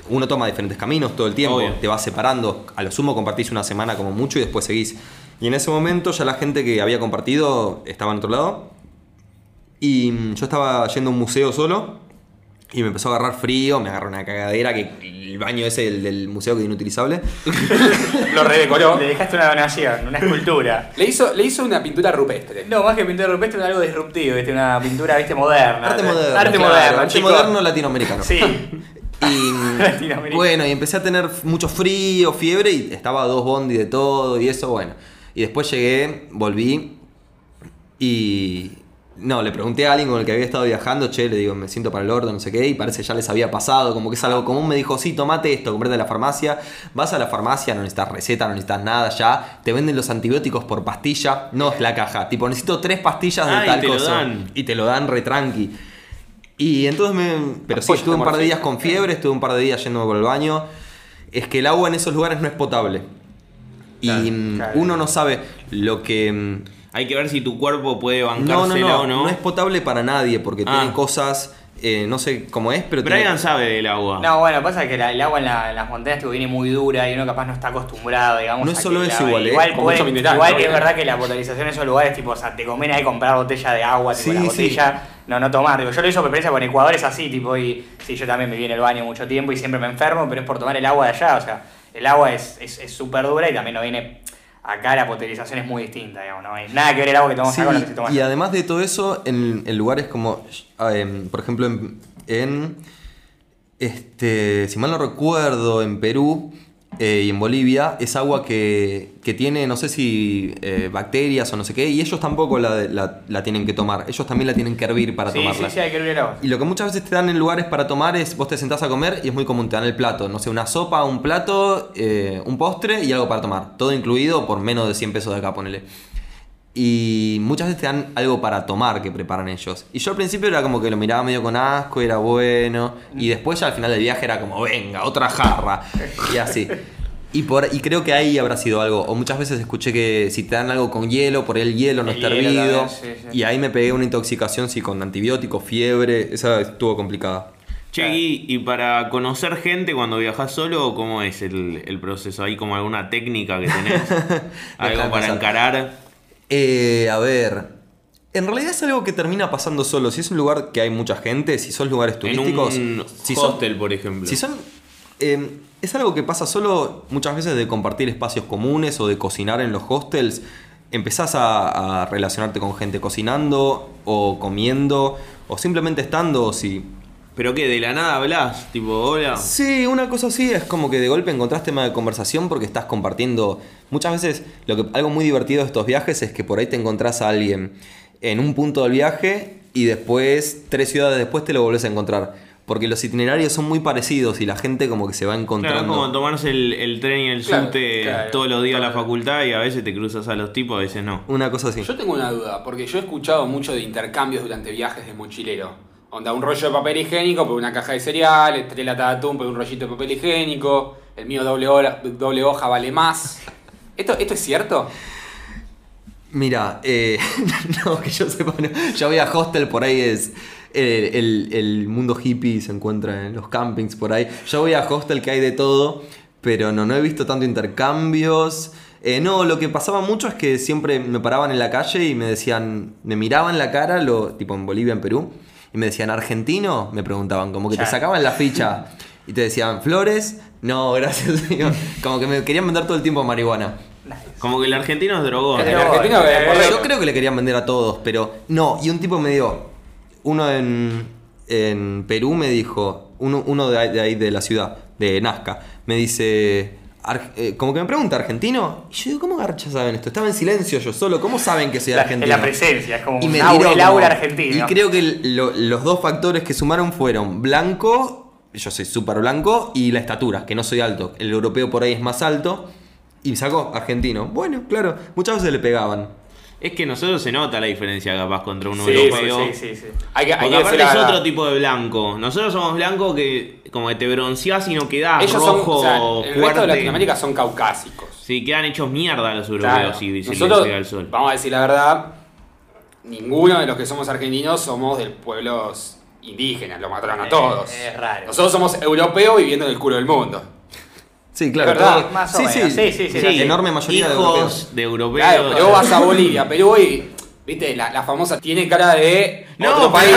uno toma diferentes caminos todo el tiempo, Obvio. te vas separando. A lo sumo compartís una semana como mucho y después seguís. Y en ese momento ya la gente que había compartido estaba en otro lado. Y mm, yo estaba yendo a un museo solo. Y me empezó a agarrar frío, me agarró una cagadera, que el baño ese el del museo que es inutilizable. Lo redecoró. Le dejaste una donación, una escultura. Le hizo, le hizo una pintura rupestre. No, más que pintura rupestre, algo disruptivo, ¿viste? Una pintura, ¿viste? Moderna. Arte moderno. Arte claro, moderno, arte moderno latinoamericano. Sí. Y bueno, y empecé a tener mucho frío, fiebre y estaba a dos bondi de todo y eso, bueno. Y después llegué, volví y no, le pregunté a alguien con el que había estado viajando, che, le digo, me siento para el orto, no sé qué, y parece que ya les había pasado, como que es algo común, me dijo, sí, tomate esto, comprate a la farmacia, vas a la farmacia, no necesitas receta, no necesitas nada, ya, te venden los antibióticos por pastilla, no es la caja, tipo, necesito tres pastillas de Ah, y tal cosa. dan. Y te lo dan re tranqui. Y entonces me. Pero sí, estuve un par de días con fiebre, estuve un par de días yéndome por el baño. Es que el agua en esos lugares no es potable. Y Claro, mm, claro. uno no sabe lo que. mm, Hay que ver si tu cuerpo puede No, no, bancársela no, o no. no. es potable para nadie porque Ah. tiene cosas eh, no sé cómo es, pero tiene- Brian sabe del agua. No, bueno, pasa que la- el agua en, la- en las montañas tipo, viene muy dura y uno capaz no está acostumbrado, digamos. No es solo eso la- igual, ¿eh? Igual, puede- mucho mineral, igual ¿no? es verdad que la potabilización en esos lugares, tipo, o sea, te conviene ahí comprar botella de agua, tipo, Sí, la sí. botella, no, no tomar. Digo, yo lo hice por experiencia con Ecuador, es así, tipo, y sí, yo también me vi en el baño mucho tiempo y siempre me enfermo, pero es por tomar el agua de allá, o sea, el agua es es- es súper dura y también no viene. Acá la potabilización es muy distinta, digamos, no hay nada que ver el agua que tomamos Sí, acá con lo que se toma y allá. además de todo eso, en, en lugares como, em, por ejemplo, en, en, este, si mal no recuerdo, en Perú eh, y en Bolivia, es agua que, que tiene, no sé si eh, bacterias o no sé qué, y ellos tampoco la, la- la tienen que tomar, ellos también la tienen que hervir para Sí, sí, tomarla. sí, hay que hervir agua. Y lo que muchas veces te dan en lugares para tomar es, vos te sentás a comer y es muy común, te dan el plato, no sé, una sopa, un plato, eh, un postre y algo para tomar. Todo incluido por menos de 100 pesos de acá, ponele. Y muchas veces te dan algo para tomar que preparan ellos. Y yo al principio era como que lo miraba medio con asco, era bueno. Y después ya al final del viaje era como, venga, otra jarra. Y así. Y, por, y creo que ahí habrá sido algo. O muchas veces escuché que si te dan algo con hielo, por el hielo no El está hielo hervido. también, sí, sí. Y ahí me pegué una intoxicación, sí, con antibióticos, fiebre. Esa estuvo complicada. Che, y para conocer gente cuando viajas solo, ¿cómo es el, el proceso? ¿Hay como alguna técnica que tenés? ¿Algo para pensar. encarar? Eh, a ver. En realidad es algo que termina pasando solo. Si es un lugar que hay mucha gente, si son lugares turísticos. en un si son- hostel, por ejemplo. Si son. eh, es algo que pasa solo muchas veces de compartir espacios comunes o de cocinar en los hostels. Empezás a, a relacionarte con gente cocinando o comiendo o simplemente estando. Si, ¿Pero qué? ¿De la nada hablas? Tipo, hola. Sí, una cosa así es como que de golpe encontrás tema de conversación porque estás compartiendo. Muchas veces, lo que, algo muy divertido de estos viajes es que por ahí te encontrás a alguien en un punto del viaje y después, tres ciudades después, te lo volvés a encontrar. Porque los itinerarios son muy parecidos y la gente como que se va Claro, es encontrando. como tomarse el, el tren y el Claro, subte claro. todos los días a la facultad y a veces te cruzas a los tipos, a veces no. Una cosa así. Yo tengo una duda, porque yo he escuchado mucho de intercambios durante viajes de mochilero. Onda, un rollo de papel higiénico por una caja de cereales, tres latas de por un rollito de papel higiénico, el mío doble, hoja vale más. ¿Esto, ¿Esto es cierto? Mira, eh, no, que yo sepa, yo voy a hostel, por ahí es. el, el mundo hippie se encuentra en los campings por ahí. Yo voy a hostel que hay de todo, pero no, no he visto tanto intercambios. Eh, no, lo que pasaba mucho es que siempre me paraban en la calle y me decían, me miraban la cara, lo, tipo en Bolivia, en Perú, y me decían, ¿argentino? Me preguntaban, como que te sacaban la ficha y te decían, ¿flores? No, gracias, señor. Como que me querían vender todo el tiempo marihuana. Como que el argentino es drogón. El argentino. Yo creo que le querían vender a todos, pero no. Y un tipo me dio, uno en, en Perú me dijo, uno, uno de, ahí, de ahí de la ciudad, de Nazca, me dice, "Ar- eh, como que me pregunta, ¿argentino? Y yo digo, ¿cómo garcha saben esto? Estaba en silencio yo solo, ¿cómo saben que soy La- argentino? es la presencia, es como Y me tiró el como- aura argentino. Y creo que lo- los dos factores que sumaron fueron blanco, yo soy súper blanco, y la estatura, que no soy alto. El europeo por ahí es más alto. Y me sacó argentino. Bueno, claro, muchas veces le pegaban. Es que nosotros se nota la diferencia capaz contra un Sí, europeo. sí, sí, sí. Hay que, hay Porque que aparte la es otro tipo de blanco. Nosotros somos blancos que como que te bronceás y no quedás Ellos son, rojo, o sea, el resto de. Latinoamérica son caucásicos. Sí, quedan hechos mierda los europeos Claro. si les Nosotros, pega el sol. vamos a decir la verdad, ninguno de los que somos argentinos somos de pueblos indígenas, lo mataron a Eh, todos. es raro. Nosotros somos europeos viviendo en el culo del mundo. Sí, claro. Es verdad. todo- Más o sí, menos. sí, Sí, sí, sí, La enorme mayoría de europeos. De europeos. Claro, pero vos vas a Bolivia, Perú y, viste, la, la famosa tiene cara de No, otro país.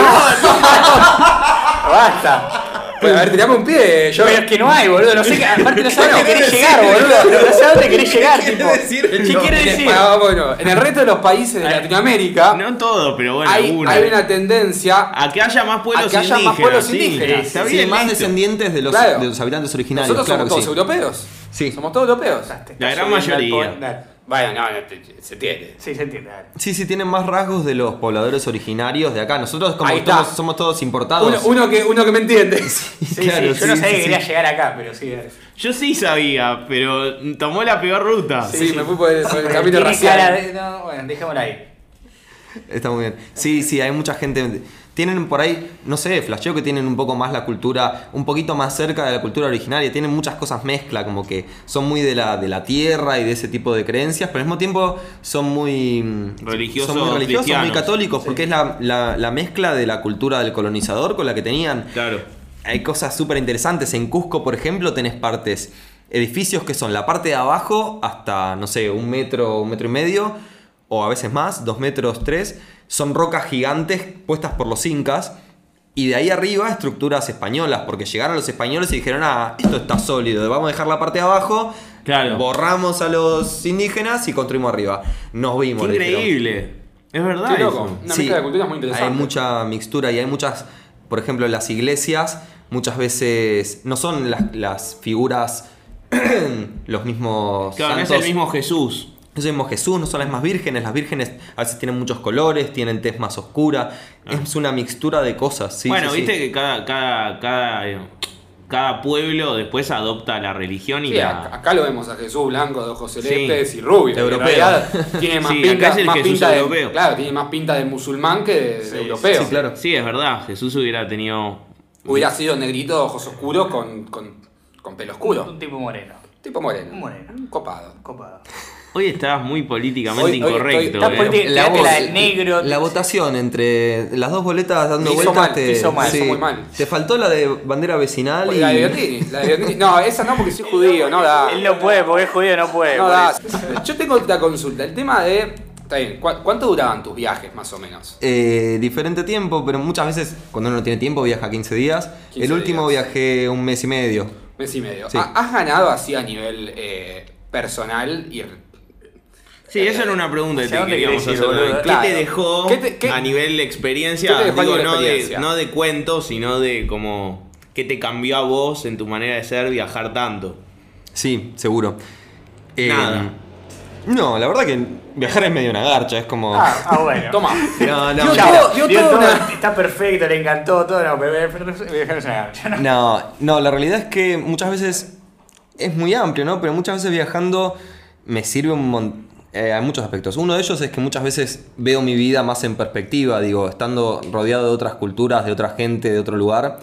Basta. Bueno, a ver, tirame un pie. Yo, Pero es que no hay, boludo. No sé, qué- aparte no sé a dónde querés ¿qué llegar, boludo. No sé a dónde querés llegar, ¿Qué tipo. quiere decir? ¿Qué No, quiere en- decir? bueno, en el resto de los países de Latinoamérica No todo, pero bueno, hay, hay una tendencia. A que haya más pueblos A que haya más indígenas. pueblos sí. indígenas. Está Sí, bien, más listo. descendientes de los, Claro. de los habitantes originarios, Nosotros claro somos que todos sí. europeos. Sí. Somos todos europeos. La gran mayoría. Bueno, no, se entiende. Sí, se entiende. dale. Sí, sí, tienen más rasgos de los pobladores originarios de acá. Nosotros como Ahí que está. somos, somos todos importados. Uno, uno que, uno que me entiende. Sí, Claro, sí, yo no sí, sabía sí, que quería llegar acá, pero sí. dale. Yo sí sabía, pero tomó la peor ruta. Sí, me fui por el, por el Pero camino tiene racial. cara de- no, bueno, dejémoslo ahí. Está muy bien. Sí, sí, hay mucha gente. Tienen por ahí, no sé, flasheo que tienen un poco más la cultura, un poquito más cerca de la cultura originaria, tienen muchas cosas mezcla, como que son muy de la, de la tierra y de ese tipo de creencias, pero al mismo tiempo son muy mm, Religiosos, son muy, religiosos, muy católicos, porque es la, la- la mezcla de la cultura del colonizador con la que tenían. Claro. Hay cosas súper interesantes. En Cusco, por ejemplo, tenés partes, edificios que son la parte de abajo hasta, no sé, un metro, un metro y medio, o a veces más, dos metros, tres. Son rocas gigantes puestas por los incas. Y de ahí arriba estructuras españolas, porque llegaron los españoles y dijeron, ah, esto está sólido, vamos a dejar la parte de abajo, Claro. borramos a los indígenas y construimos arriba. Nos Qué vimos. dijeron. increíble. Es verdad Qué loco. Una Sí, mezcla de culturas muy interesante. Hay mucha mixtura y hay muchas, por ejemplo, en las iglesias, muchas veces no son las, las figuras, los mismos. Claro, no es el mismo Jesús. No es el mismo Jesús, no son las mismas vírgenes. Las vírgenes a veces tienen muchos colores, tienen tez más oscura. Es una mixtura de cosas. sí, bueno, sí, viste sí. que cada, cada, cada, cada pueblo después adopta la religión y Sí, la. acá, lo vemos a Jesús blanco de ojos celestes Sí. y rubio. que Europeo. Tiene más Sí, pinta, acá es el más Jesús pinta de, europeo. Claro, tiene más pinta de musulmán que de, de europeo. sí, claro. Sí, es verdad. Jesús hubiera tenido. Hubiera sido negrito de ojos oscuros con, con, con pelo oscuro. Un tipo moreno. Tipo moreno. Moreno. Copado. Copado. Hoy estabas muy políticamente Hoy- hoy incorrecto. estoy- eh. La, voz- del negro. la votación entre las dos boletas dando vueltas te, hizo mal, sí. hizo muy mal. te faltó la de bandera vecinal y La de Bertini, la de. No, esa no porque soy judío, no da. Él no puede, porque es judío, no puede. No da. Yo tengo otra consulta. El tema de. Está bien, ¿cu- ¿cuánto duraban tus viajes más o menos? Eh, diferente tiempo, pero muchas veces cuando uno no tiene tiempo viaja 15 días. 15 el último días. viajé un mes y medio. Mes y medio. Sí. ¿Ha- ¿Has ganado así a nivel eh, personal y Sí, esa era una pregunta que ¿Hacia te queríamos hacer. boludo? ¿Qué Claro. te dejó ¿Qué te- qué- a nivel de qué experiencia? te dejó Digo, no, de, experiencia? no de cuentos, sino de como. ¿Qué te cambió a vos en tu manera de ser viajar tanto? Sí, seguro. Eh, Nada. No, la verdad que viajar es medio una garcha, es como... Ah, ah, bueno. Toma. No, no, todo- yo dio todo todo, una- Está perfecto, le encantó todo. No, pero- es una garcha, ¿no? No, no, la realidad es que muchas veces es muy amplio, ¿no? Pero muchas veces viajando me sirve un montón. Hay muchos aspectos. Uno de ellos es que muchas veces veo mi vida más en perspectiva, digo, estando rodeado de otras culturas, de otra gente, de otro lugar.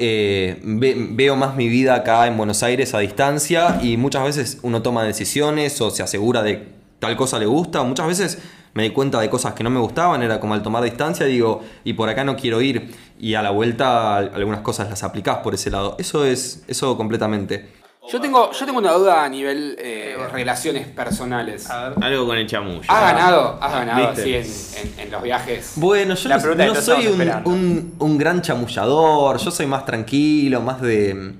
eh, ve- veo más mi vida acá en Buenos Aires a distancia y muchas veces uno toma decisiones o se asegura de tal cosa le gusta. Muchas veces me di cuenta de cosas que no me gustaban, era como al tomar distancia digo, y por acá no quiero ir. Y a la vuelta algunas cosas las aplicás por ese lado. Eso es, eso completamente. Yo tengo, yo tengo una duda a nivel eh, relaciones personales. A ver. Algo con el chamullo. ¿Has ganado, has ganado ¿Viste? así en, en- en los viajes? Bueno, yo La no, pregunta que no todos soy estamos un, esperando. un- un gran chamullador, yo soy más tranquilo, más de...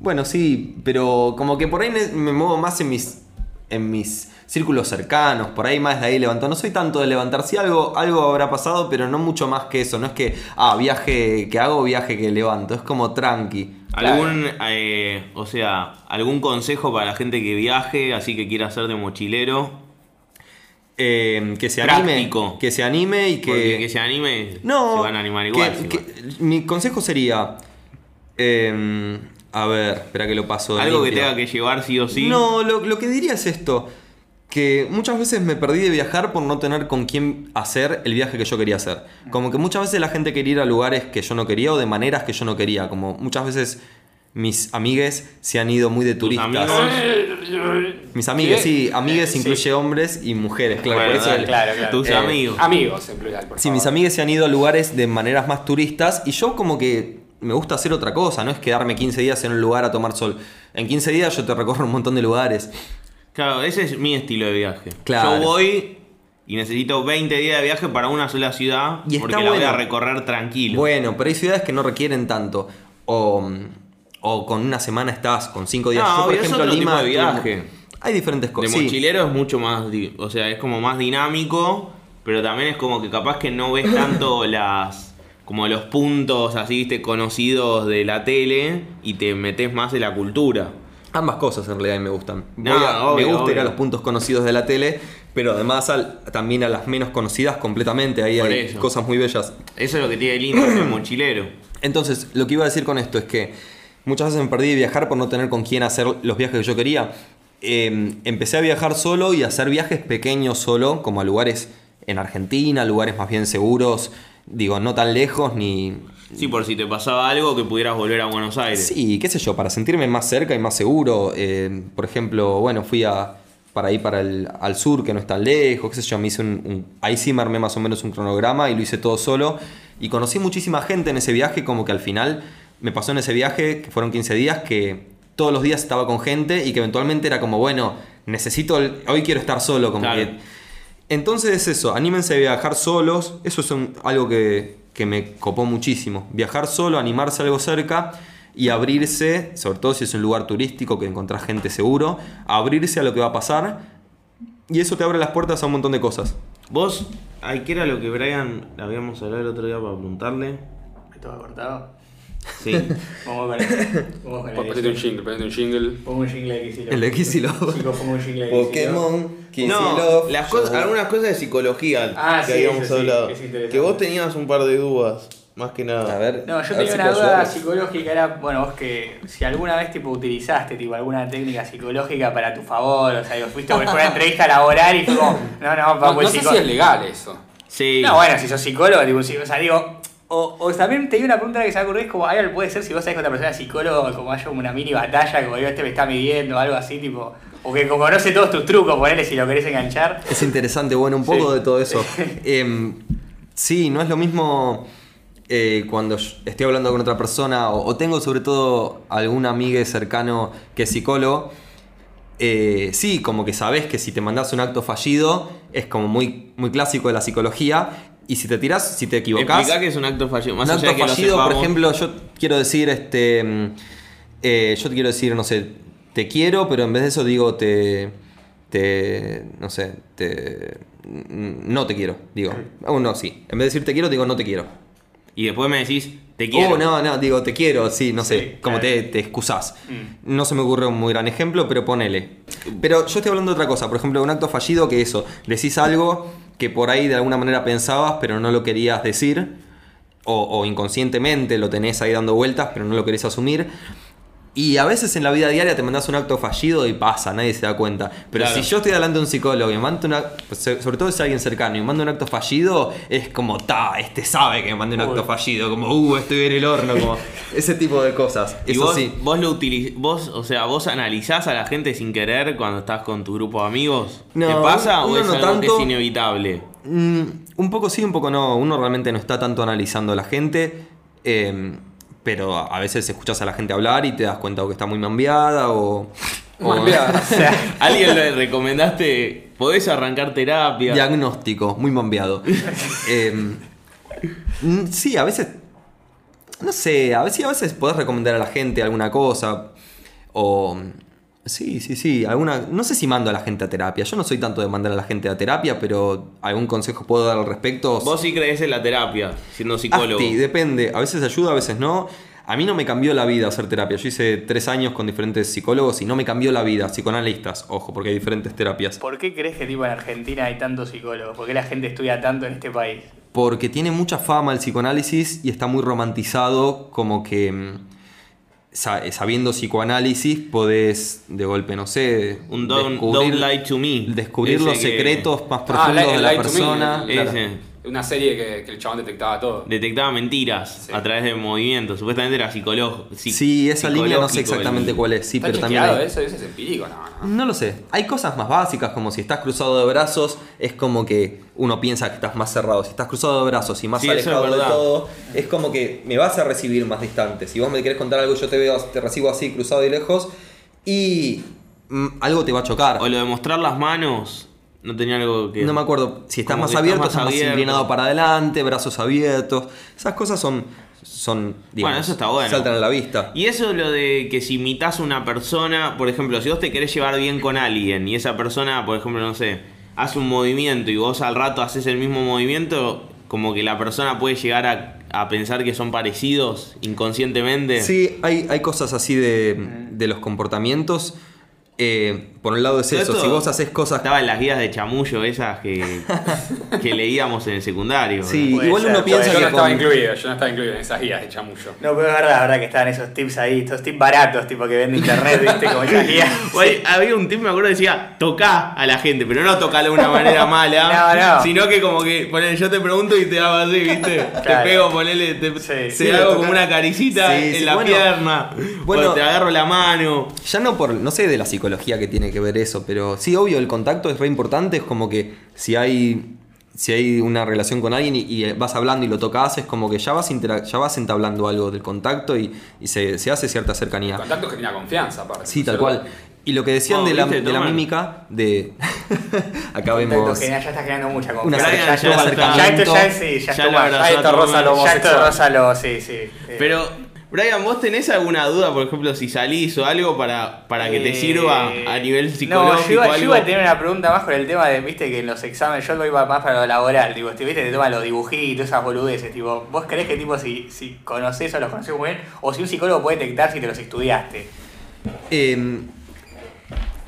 Bueno, sí, pero como que por ahí me, me muevo más en mis, en mis círculos cercanos, por ahí más de ahí levanto. No soy tanto de levantar, sí algo, algo habrá pasado, pero no mucho más que eso. No es que, ah, viaje que hago, viaje que levanto, es como tranqui. ¿Algún, eh, o sea, algún consejo para la gente que viaje, así que quiera ser de mochilero? Eh, que se Práctico. anime, que se anime y Porque que se anime, No, se van a animar igual. que- que- mi consejo sería. eh, a ver, espera que lo paso. va. Algo que tenga que llevar sí o sí. No, lo, lo que diría es esto. Que muchas veces me perdí de viajar por no tener con quién hacer el viaje que yo quería hacer. Como que muchas veces la gente quería ir a lugares que yo no quería o de maneras que yo no quería. Como muchas veces mis amigues se han ido muy de turistas. amigos, Mis amigues, ¿Qué? sí, amigues Sí. incluye hombres y mujeres, claro. Bueno, por eso dale, el- claro, claro. tus Eh, amigos. Amigos en plural, por Sí, favor. mis amigues se han ido a lugares de maneras más turistas y yo como que me gusta hacer otra cosa, no es quedarme 15 días en un lugar a tomar sol. En 15 días yo te recorro un montón de lugares. Claro, ese es mi estilo de viaje. Claro. Yo voy y necesito 20 días de viaje para una sola ciudad Y porque la voy a recorrer tranquilo. Bueno, pero hay ciudades que no requieren tanto. O, o con una semana estás, con 5 días. No, yo, por ejemplo, Lima. tipo de viaje. Hay diferentes de cosas. sí. mochilero es mucho más, o sea, es como más dinámico, pero también es como que capaz que no ves tanto las como los puntos así, viste, conocidos de la tele y te metes más en la cultura. Ambas cosas en realidad me gustan. No, Voy a- obvio, me gusta ir a los puntos conocidos de la tele, pero además al- también a las menos conocidas completamente. Ahí Por hay eso. cosas muy bellas. Eso es lo que tiene lindo ser mochilero. Entonces, lo que iba a decir con esto es que muchas veces me perdí de viajar por no tener con quién hacer los viajes que yo quería. Eh, empecé a viajar solo y a hacer viajes pequeños solo, como a lugares en Argentina, lugares más bien seguros, digo, no tan lejos ni... Sí, por si te pasaba algo que pudieras volver a Buenos Aires. Sí, qué sé yo, para sentirme más cerca y más seguro. eh, por ejemplo, bueno, fui a, para ir para el, al sur, que no es tan lejos, qué sé yo, me hice un, un- Ahí sí me armé más o menos un cronograma y lo hice todo solo. Y conocí muchísima gente en ese viaje, como que al final me pasó en ese viaje, que fueron 15 días, que todos los días estaba con gente y que eventualmente era como, bueno, necesito, el- hoy quiero estar solo, como Claro. que... Entonces es eso, anímense a viajar solos, eso es un- algo que, que me copó muchísimo. Viajar solo, animarse a algo cerca y abrirse, sobre todo si es un lugar turístico que encontrás gente seguro, abrirse a lo que va a pasar y eso te abre las puertas a un montón de cosas. Vos, ay, ¿qué era lo que Brian le habíamos hablado el otro día para preguntarle? ¿Esto va cortado? Sí. Vamos con el. Vamos el. Ponete un jingle, ponete un jingle. Pongo un jingle de Kicillof. El de Kicillof. Chicos, pongo un jingle de Kicillof. no, las cosas, algunas cosas de psicología Ah, que sí, habíamos eso sí, hablado. es interesante. que vos tenías un par de dudas, más que nada. A ver. No, yo a tenía una duda psicológica, era, bueno, vos que si alguna vez tipo utilizaste tipo alguna técnica psicológica para tu favor, o sea, digo, fuiste a una entrevista laboral y fue como, no, no, No, vamos no el sé si psicólogo. es legal eso. Sí. No, bueno, si sos psicólogo, tipo, o sea, digo, o, o también te di una pregunta que se me ocurrió, es como, algo puede ser si vos sabés que otra persona es psicólogo, como haya como una mini batalla, como este me está midiendo, algo así, tipo, o que conoce todos tus trucos, ponele si lo querés enganchar. Es interesante, bueno, un poco Sí. de todo eso. Em, sí, no es lo mismo eh, cuando estoy hablando con otra persona o, o tengo sobre todo algún amigo cercano que es psicólogo. eh, sí, como que sabes que si te mandas un acto fallido es como muy, muy clásico de la psicología. Y si te tirás, si te equivocás. Explica que es un acto fallido. Más un allá acto de que lo fallido, por ejemplo, yo quiero decir, este, mm, eh, yo te quiero decir, no sé, te quiero, pero en vez de eso digo te, te, no sé, te, mm, no te quiero, digo, oh, no, sí, en vez de decir te quiero, digo no te quiero. Y después me decís, te quiero. Oh, no, no, digo te quiero, sí, no sé, Sí, como claro. te, te excusás. Mm. No se me ocurre un muy gran ejemplo, pero ponele. Pero yo estoy hablando de otra cosa, por ejemplo, un acto fallido que eso, decís algo que por ahí de alguna manera pensabas, pero no lo querías decir, o, inconscientemente lo tenés ahí dando vueltas, pero no lo querés asumir. Y a veces en la vida diaria te mandás un acto fallido y pasa, nadie se da cuenta. Pero Claro. si yo estoy delante de un psicólogo y me mando una. Sobre todo si es alguien cercano y me manda un acto fallido, es como, ta, este sabe que me mandé un acto fallido, como, uh, estoy en el horno, como. ese tipo de cosas. Y Eso vos, sí. vos lo utiliz vos, o sea, vos analizás a la gente sin querer cuando estás con tu grupo de amigos. No, ¿Te pasa o es no algo que es inevitable? Mm, un poco sí, un poco no. Uno realmente no está tanto analizando a la gente. eh, pero a veces escuchas a la gente hablar y te das cuenta o que está muy mambiada o. o- Mambeada. O sea, ¿Alguien le recomendaste? ¿Podés arrancar terapia? Diagnóstico, muy mambeado. Eh, mm, sí, a veces. No sé, a veces, a veces podés recomendar a la gente alguna cosa. O. Sí, sí, sí. Alguna, no sé si mando a la gente a terapia. Yo no soy tanto de mandar a la gente a terapia, pero algún consejo puedo dar al respecto. Vos sí crees en la terapia, siendo psicólogo. Asti, depende. A veces ayuda, a veces no. A mí no me cambió la vida hacer terapia. Yo hice tres años con diferentes psicólogos y no me cambió la vida. Psicoanalistas, ojo, porque hay diferentes terapias. ¿por qué crees que tipo en Argentina hay tantos psicólogos? ¿Por qué la gente estudia tanto en este país? Porque tiene mucha fama el psicoanálisis y está muy romantizado como que mm, sabiendo psicoanálisis podés de golpe, no sé, Un don't, descubrir, don't lie to me. descubrir Ese los que secretos más Ah, profundos Lie- de la persona. Una serie que, que el chabón detectaba todo. Detectaba mentiras Sí. a través de movimientos. Supuestamente era psicólogo. psi- Sí, esa línea no sé exactamente el- cuál es, sí, ¿Está pero también hay- eso? Eso es empírico, no, no. No lo sé. Hay cosas más básicas, como si estás cruzado de brazos, es como que uno piensa que estás más cerrado. Si estás cruzado de brazos y más Sí, eso es alejado de todo, es como que me vas a recibir más distante. Si vos me querés contar algo, yo te veo, te recibo así, cruzado y lejos, y mm, algo te va a chocar. O lo de mostrar las manos. No tenía algo que. No me acuerdo si estás más abierto, más estás más abierto. inclinado para adelante, brazos abiertos. Esas cosas son, son digamos, Bueno, eso está bueno. saltan a la vista. Y eso lo de que si imitas a una persona, por ejemplo, si vos te querés llevar bien con alguien y esa persona, por ejemplo, no sé, hace un movimiento y vos al rato haces el mismo movimiento, como que la persona puede llegar a, a pensar que son parecidos inconscientemente. Sí, hay, hay cosas así de, de los comportamientos. Eh, por un lado es eso, si vos haces cosas... Estaba en las guías de chamullo esas que, que leíamos en el secundario. Sí, igual ser, uno piensa Yo que no estaba con- incluido, yo no estaba incluido en esas guías de chamullo. No, pero es verdad, es verdad que estaban esos tips ahí, estos tips baratos, tipo que vende internet, viste, como esas guías. Güey, había un tip, me acuerdo, que decía, toca a la gente, pero no tocalo de una manera mala, No, no. sino que como que, ponele, yo te pregunto y te hago así, ¿viste? Te pego, ponele, te, Sí. te Sí, hago como una caricita Sí, en sí, la bueno. pierna, Bueno. o te agarro la mano. Ya no por, no sé de la psicología que tiene que ver eso, pero sí, obvio, el contacto es re importante, es como que si hay, si hay una relación con alguien y, y vas hablando y lo tocas, es como que ya vas, ya vas entablando algo del contacto y, y se, se hace cierta El cercanía. contacto genera confianza, aparte. Sí, tal cual. Y lo que decían Oh, de, la, ¿viste, de la mímica, de... Acá vemos... ya está generando mucha Una confianza. Ya, ya está- ya esto ya es, sí, ya, ya esto lo más, abrazó Ahí está Rosa lo ya esto homosexual. rosa lo, sí, sí. eh. Pero, Brian, ¿vos tenés alguna duda, por ejemplo, si salís o algo para, para que te Eh, sirva a nivel psicológico? No, yo iba, yo iba a tener una pregunta más con el tema de, viste, que en los exámenes, yo lo iba más para lo laboral, tipo, te- viste, te toman los dibujitos, esas boludeces, tipo, ¿vos creés que tipo si, si conocés o los conocés muy bien, o si un psicólogo puede detectar si te los estudiaste? Eh,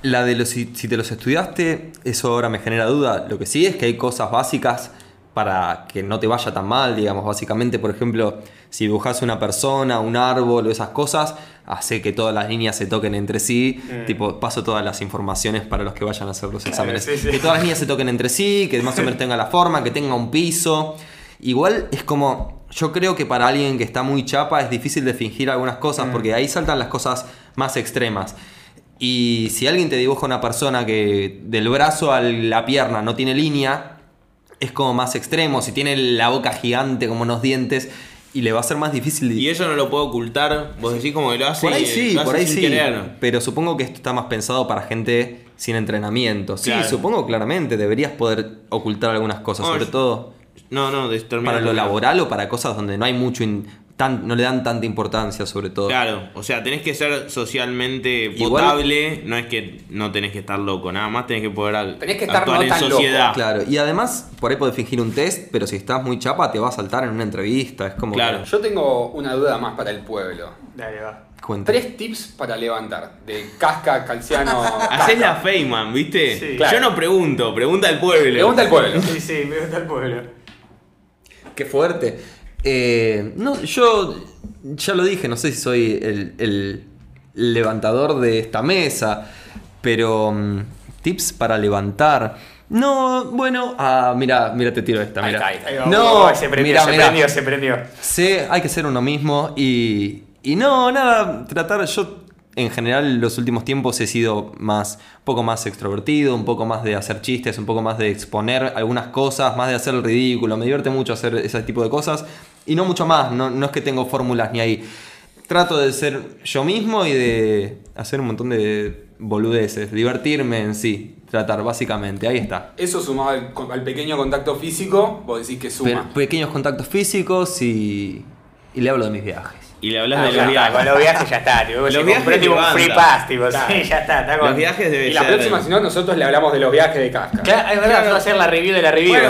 la de los si, si te los estudiaste, eso ahora me genera duda. Lo que sí es que hay cosas básicas para que no te vaya tan mal, digamos. Básicamente, por ejemplo, si dibujas una persona, un árbol o esas cosas, hace que todas las líneas se toquen entre sí. Mm. Tipo, paso todas las informaciones para los que vayan a hacer los exámenes. sí, sí. Que todas las líneas se toquen entre sí, que más o menos tenga la forma, que tenga un piso. Igual es como, yo creo que para alguien que está muy chapa es difícil de fingir algunas cosas, porque ahí saltan las cosas más extremas. Y si alguien te dibuja una persona que del brazo a la pierna no tiene línea, es como más extremo. Si tiene la boca gigante como unos dientes, y le va a ser más difícil. Y eso no lo puedo ocultar, vos decís como que lo hace por ahí sí, por ahí sí. querer. Pero supongo que esto está más pensado para gente sin entrenamiento. Sí, Claro. supongo claramente. Deberías poder ocultar algunas cosas, No, sobre yo- todo No, no, de- para lo laboral o para cosas donde no hay mucho, in- tan, no le dan tanta importancia, sobre todo. Claro, o sea, tenés que ser socialmente Igual- potable, no es que no tenés que estar loco, nada más tenés que poder Tenés que estar actuar no en tan loco. sociedad. Claro, y además por ahí podés fingir un test, pero si estás muy chapa te va a saltar en una entrevista. Es como. Claro. Yo tengo una duda más para el pueblo. Dale, va. cuenta. Tres tips para levantar. De casca, calciano. Hacés la. Feynman, ¿viste? Sí. Claro. Yo no pregunto, pregunta al pueblo. Pregunta al pueblo. Sí, sí, me gusta el pueblo. Qué fuerte. Eh, no, yo ya lo dije, no sé si soy el, el levantador de esta mesa, pero mm, tips para levantar. No, bueno, ah, mira, mira, te tiro esta, Ahí mira. está, ahí está. Ahí va, No, oh, se prendió, mira, se mira. prendió, se prendió. Sí, hay que ser uno mismo y, y no, nada, tratar, yo en general los últimos tiempos he sido más, un poco más extrovertido, un poco más de hacer chistes, un poco más de exponer algunas cosas, más de hacer el ridículo, me divierte mucho hacer ese tipo de cosas y no mucho más, no, no es que tengo fórmulas ni ahí. Trato de ser yo mismo y de hacer un montón de boludeces, divertirme en sí, tratar básicamente, ahí está. Eso sumado al, al pequeño contacto físico, vos decís que Pe- suma. pequeños contactos físicos y, y le hablo de mis viajes. Y le hablas Ah, de los viajes. con los viajes ya está, tipo, Los viajes tipo un free pass, tipo, Claro. sí, ya está, está con... Los viajes debe Y la ser. próxima, si no, nosotros le hablamos de los viajes de casca. Claro, es verdad, Claro. vamos a hacer la review de la review.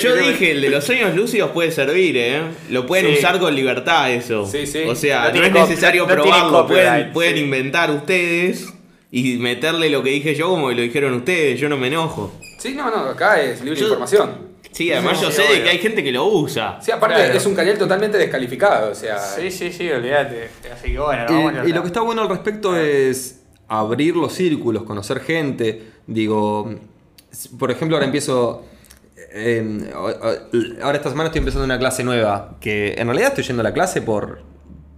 Yo dije, el de los sueños lúcidos puede servir, ¿eh? Lo pueden Sí. usar con libertad eso. Sí, sí. O sea, No es necesario no- probarlo. Pueden, pueden sí. inventar ustedes y meterle lo que dije yo como lo dijeron ustedes. Yo no me enojo. Sí, no, no, acá es libre Yo- información. Sí, además yo sí, sé de que hay gente que lo usa. Sí, aparte Claro. es un canal totalmente descalificado, o sea. Sí, sí, sí, olvídate. Así que bueno, vamos a y, lo que está bueno al respecto es abrir los círculos, conocer gente. Digo, por ejemplo, ahora empiezo. eh, o- ahora esta semana estoy empezando una clase nueva. Que en realidad estoy yendo a la clase por.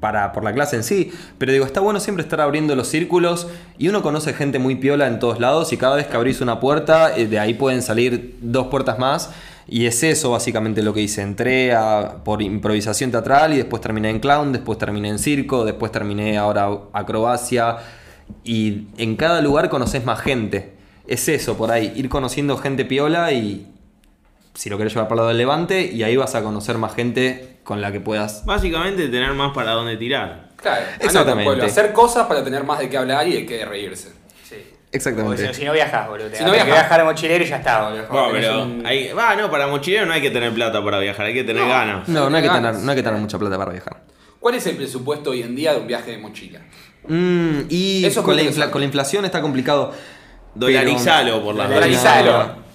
Para, por la clase en sí, pero digo, está bueno siempre estar abriendo los círculos y uno conoce gente muy piola en todos lados y cada vez que abrís una puerta, eh, de ahí pueden salir dos puertas más y es eso básicamente lo que hice. Entré a- por improvisación teatral y después terminé en clown, después terminé en circo, después terminé ahora acrobacia. Y en cada lugar conoces más gente. Es eso por ahí, ir conociendo gente piola y si lo querés llevar para el lado del levante y ahí vas a conocer más gente con la que puedas... Básicamente tener más para dónde tirar. Claro, andate, Exactamente. pueblo, hacer cosas para tener más de qué hablar y de qué reírse. Exactamente. Porque si, si no viajas, boludo. Si no viajas, viajar de mochilero y ya está, boludo. Bueno, pero un- hay, no, para mochilero no hay que tener plata para viajar, hay que tener No. ganas. No, no hay, que tener, no hay que tener mucha plata para viajar. ¿Cuál es el presupuesto hoy en día de un viaje de mochila? Mm, y Eso es con la, infla- interesante. con la inflación está complicado. Dolarizalo por las Dolarizalo.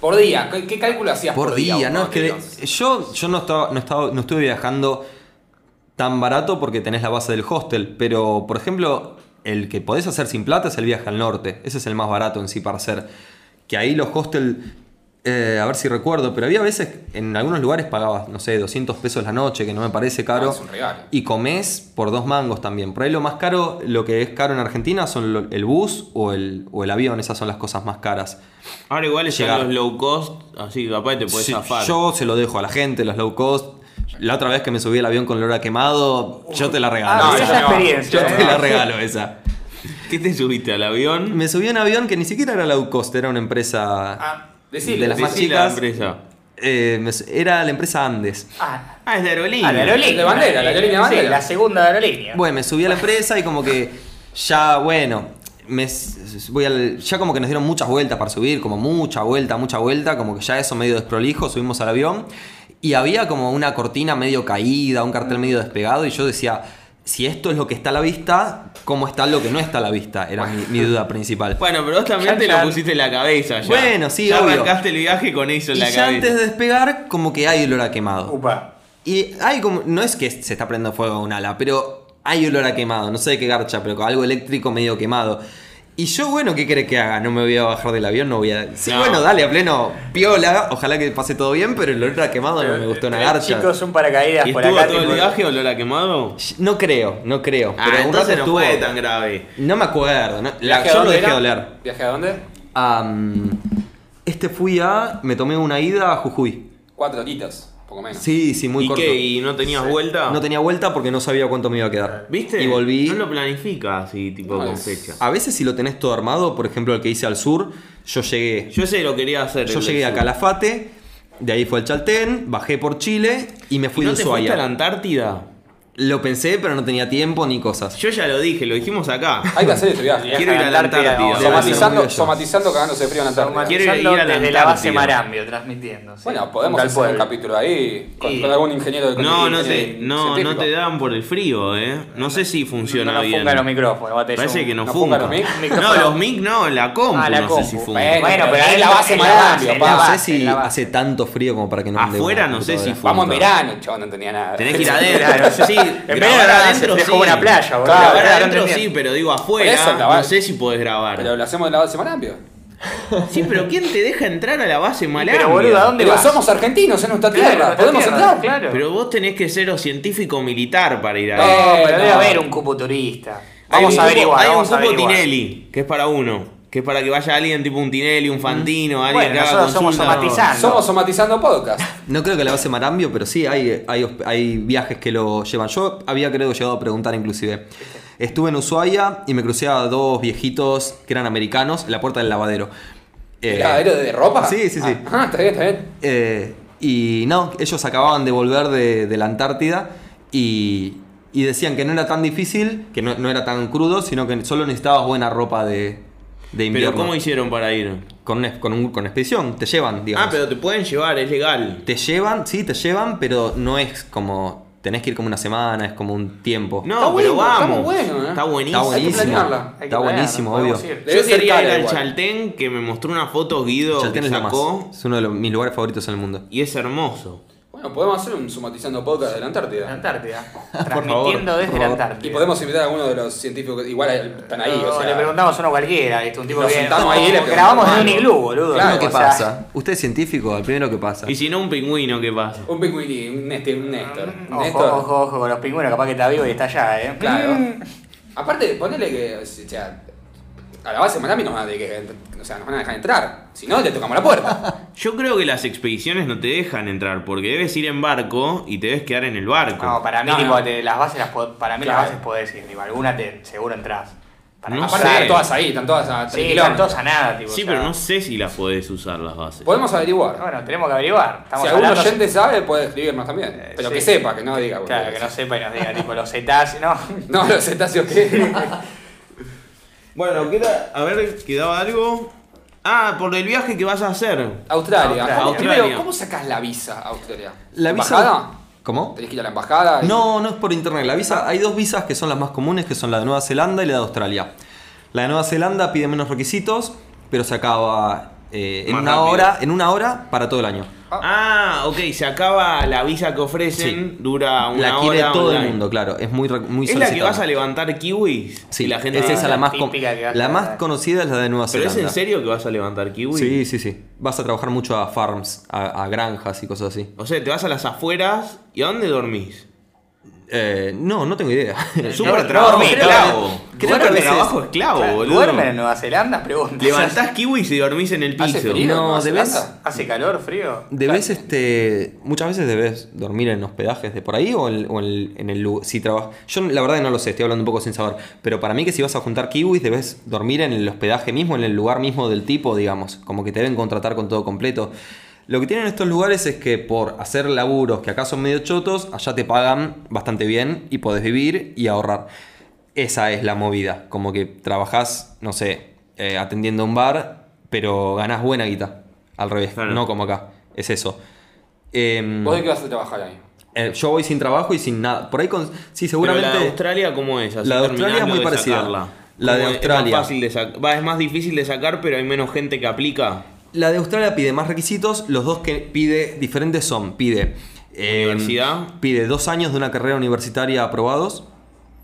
Por día, ¿qué, qué cálculo hacías por, Por día, no, es que de- yo, yo no, estaba, no, estaba, no estuve viajando tan barato porque tenés la base del hostel, pero por ejemplo, el que podés hacer sin plata es el viaje al norte, ese es el más barato en sí para hacer. Que ahí los hostels, eh, a ver si recuerdo, pero había veces en algunos lugares pagabas, no sé, 200 pesos la noche, que no me parece caro. Ah, es un regalo. Y comés por dos mangos también. Por ahí lo más caro, lo que es caro en Argentina son lo- el bus o el, o el avión, esas son las cosas más caras. Ahora igual están Llegar. los low cost, así que capaz te puedes Sí, zafar. yo se lo dejo a la gente, los low cost. La otra vez que me subí al avión con olor a quemado, yo te la regalo. Ah, no, esa experiencia. yo te la regalo esa. ¿Qué te subiste al avión? Me subí a un avión que ni siquiera era low cost, era una empresa Ah, decile, de las más la chicas. empresa. Eh, me era la empresa Andes. Ah, Ah, es de aerolínea. a la aerolínea. De bandera, la aerolínea de Sí, bandera. la segunda aerolínea. Bueno, me subí a la empresa y como que ya, bueno, me, voy al- ya como que nos dieron muchas vueltas para subir, como mucha vuelta, mucha vuelta, como que ya eso medio desprolijo, subimos al avión y había como una cortina medio caída, un cartel medio despegado y yo decía, si esto es lo que está a la vista, ¿cómo está lo que no está a la vista? Era mi, mi duda principal. Bueno, pero vos también te lo pusiste en la cabeza ya. Bueno, sí, ya obvio. arrancaste el viaje con eso en Y la ya cabeza. antes de despegar, como que hay olor a quemado. Upa. Y hay como, no es que se está prendiendo fuego a un ala, pero hay olor a quemado, no sé de qué garcha, pero con algo eléctrico medio quemado. Y yo, bueno, ¿qué querés que haga? No me voy a bajar del avión, no voy a... Sí, No. bueno, dale, a pleno piola, ojalá que pase todo bien, pero el olor a quemado no me gustó una Eh, garcha. Chicos, un paracaídas ¿Y por estuvo acá. todo el viaje olor a quemado? No creo, no creo. Ah, pero un rato entonces no estuvo- fue tan grave. No me acuerdo, no- la- ¿Viaje a yo lo dónde dejé era? doler. ¿Viaje a dónde? Este fui a... Me tomé una ida a Jujuy. Cuatro horitas, poco menos. Sí, sí, muy ¿Y corto. qué? ¿Y no tenías vuelta? No tenía vuelta porque no sabía cuánto me iba a quedar. ¿Viste? Y volví... No lo planifica así, tipo No, con es- fecha. A veces si lo tenés todo armado, por ejemplo el que hice al sur, yo llegué, yo, Yo ese lo quería hacer. el llegué del a sur. Calafate, de ahí fue al Chaltén, bajé por Chile y me ¿Y fui no de te fuiste a la. Antártida? Lo pensé, pero no tenía tiempo ni cosas. Yo ya lo dije, lo dijimos acá. Hay que hacer este viaje. Quiero ir a la Antártida, Antártida. Somatizando, somatizando cagándose de frío en la Antártida. Quiero ir a la Desde la base Antártida. Marambio, transmitiendo. sí. Bueno, podemos hacer un capítulo ahí con, Y- con algún ingeniero de No, no te, no, no te dan por el frío, eh. No sé si funciona no, no bien. fungan los micrófonos. bate, Parece que no, ¿No funga. fungan los mic? No, los mic no, la compu Ah, la no compu. sé si funga. Bueno, Bueno, pero es ahí la base en la Marambio, base, la no sé si hace tanto frío como para que no Afuera no sé si funga. Vamos en verano, chaval, no entendía nada. Tenés que ir adentro, no sé si. En vez de adentro se sí. una playa, boludo. Claro, Grabar adentro sí, pero digo eso, afuera, no sé si podés grabar. Pero lo hacemos en la base Marambio. Sí, pero ¿quién te deja entrar a la base Malambia? Pero boludo, ¿a dónde Pero vas? somos argentinos en nuestra tierra, podemos tierra, entrar. Claro. Pero vos tenés que ser o científico militar para ir a No, pero no. debe haber un cupo turista. Vamos a averiguar, Hay un cupo. Tinelli, que es para uno. Que es para que vaya alguien tipo un Tinelli, un Fantino, alguien Bueno, que haga nosotros somos consulta. somatizantes. Somos somatizando podcast. No creo que la base Marambio, pero sí hay, hay, hay viajes que lo llevan. Yo había creo llegado a preguntar inclusive. Estuve en Ushuaia y me crucé a dos viejitos que eran americanos en la puerta del lavadero. Eh, ¿Lavadero de ropa? Sí, sí, sí. Ah, está bien, está bien. Eh, y no, ellos acababan de volver de, de la Antártida y, y decían que no era tan difícil, que no, no era tan crudo, sino que solo necesitabas buena ropa de, de invierno. Pero ¿cómo hicieron para ir? Con, una- con, un- con expedición, te llevan, digamos. Ah, pero te pueden llevar, es legal. Te llevan, sí, te llevan, pero no es como. Tenés que ir como una semana, es como un tiempo. No, Está pero bueno, está vamos. muy bueno, ¿eh? Está buenísimo. Está Hay que buenísimo. Hay que Está buenísimo, obvio. Yo quería ir al. Chaltén que me mostró una foto Guido Chaltén que es lo más. sacó Es uno de los- mis lugares favoritos en el mundo. y es hermoso. Bueno, podemos hacer un somatizando podcast de la La Antártida. Antártida. favor, Transmitiendo desde la. Antártida. Y podemos invitar a alguno de los científicos igual están ahí. No, o sea, le preguntamos a uno cualquiera, ¿viste? Un tipo Nos que sentamos ahí le grabamos en un iglú, boludo. Claro. ¿Qué pasa? Usted es científico, el primero que pasa. Y si no, un pingüino, ¿qué pasa? Un pingüini, un, este, un Néstor. Un Ojo, Néstor. ojo, ojo con los pingüinos, capaz que está vivo y está allá, ¿eh? Claro. Aparte, ponele que, o sea, a la base de Miami nos van a, que, o sea, nos van a dejar entrar. Si no, le tocamos la puerta. Yo creo que las expediciones no te dejan entrar porque debes ir en barco y te debes quedar en el barco. No, para mí, No, tipo, no. te- las bases, las, para mí Claro. las bases podés ir, tipo, alguna te, seguro entras. Para No Aparte, sé. están todas ahí, están todas a 3 Sí, están todos a nada, tipo. sí, o sea, pero no sé si las podés usar las bases. Podemos averiguar. Bueno, tenemos que averiguar. Estamos si algún oyente sabe, puede escribirnos también. Eh, Pero sí. que sepa, que no diga. Claro, que no sepa y nos diga, tipo, los cetáceos, ¿no? No, los cetáceos que. Bueno, queda, a ver, ¿quedaba algo? Ah, por el viaje que vas a hacer. Australia. Australia. ¿Cómo, Australia. Primero, ¿cómo sacás la visa a Australia? La visa- ¿Embajada? ¿Cómo? Tenés que ir a la embajada. y- No, no es por internet. La visa, hay dos visas que son las más comunes, que son la de Nueva Zelanda y la de Australia. La de Nueva Zelanda pide menos requisitos, pero se acaba eh, en una rápido. hora, en una hora para todo el año. Ah, ok, se acaba la visa que ofrecen, dura una la quiere hora todo el online. mundo, claro. Es muy, re- muy ¿Es la que solicitada. vas a levantar kiwis? Sí, Y la gente es esa la más, con- típica que vas la a- más conocida es la de Nueva ¿Pero Zelanda. es en serio que vas a levantar kiwis? Sí, sí, sí. Vas a trabajar mucho a farms, a, a granjas y cosas así. O sea, te vas a las afueras y ¿a dónde dormís? Eh, no, no tengo idea. Súper no, trabajo no, esclavo. creo que trabajo esclavo, Claro, boludo. ¿Duermen en Nueva Zelanda? Pregunta. Levantás kiwis y dormís en el ¿Hace piso. frío? No, debes-? ¿Hace calor, frío? Debes, este, muchas veces debes dormir en hospedajes de por ahí o en, o en- en el lugar. Si trabajas. Yo la verdad que no lo sé, estoy hablando un poco sin saber. Pero para mí que si vas a juntar kiwis debes dormir en el hospedaje mismo, en el lugar mismo del tipo, digamos. Como que te deben contratar con todo completo. Lo que tienen estos lugares es que por hacer laburos que acá son medio chotos, allá te pagan bastante bien y podés vivir y ahorrar. Esa es la movida. Como que trabajás, no sé, eh, atendiendo un bar, pero ganás buena guita. Al revés, Claro. no como acá. Es eso. Em, ¿Vos de qué vas a trabajar ahí? eh, yo voy sin trabajo y sin nada. Por ahí, con, sí, Pero seguramente. la de Australia, ¿cómo es? Así La de Australia es muy parecida. sacarla. La de. Australia. Es más, fácil de Va, es más difícil de sacar, pero hay menos gente que aplica. La de Australia pide más requisitos. Los dos que pide diferentes son: pide. em, Universidad. Pide dos años de una carrera universitaria aprobados.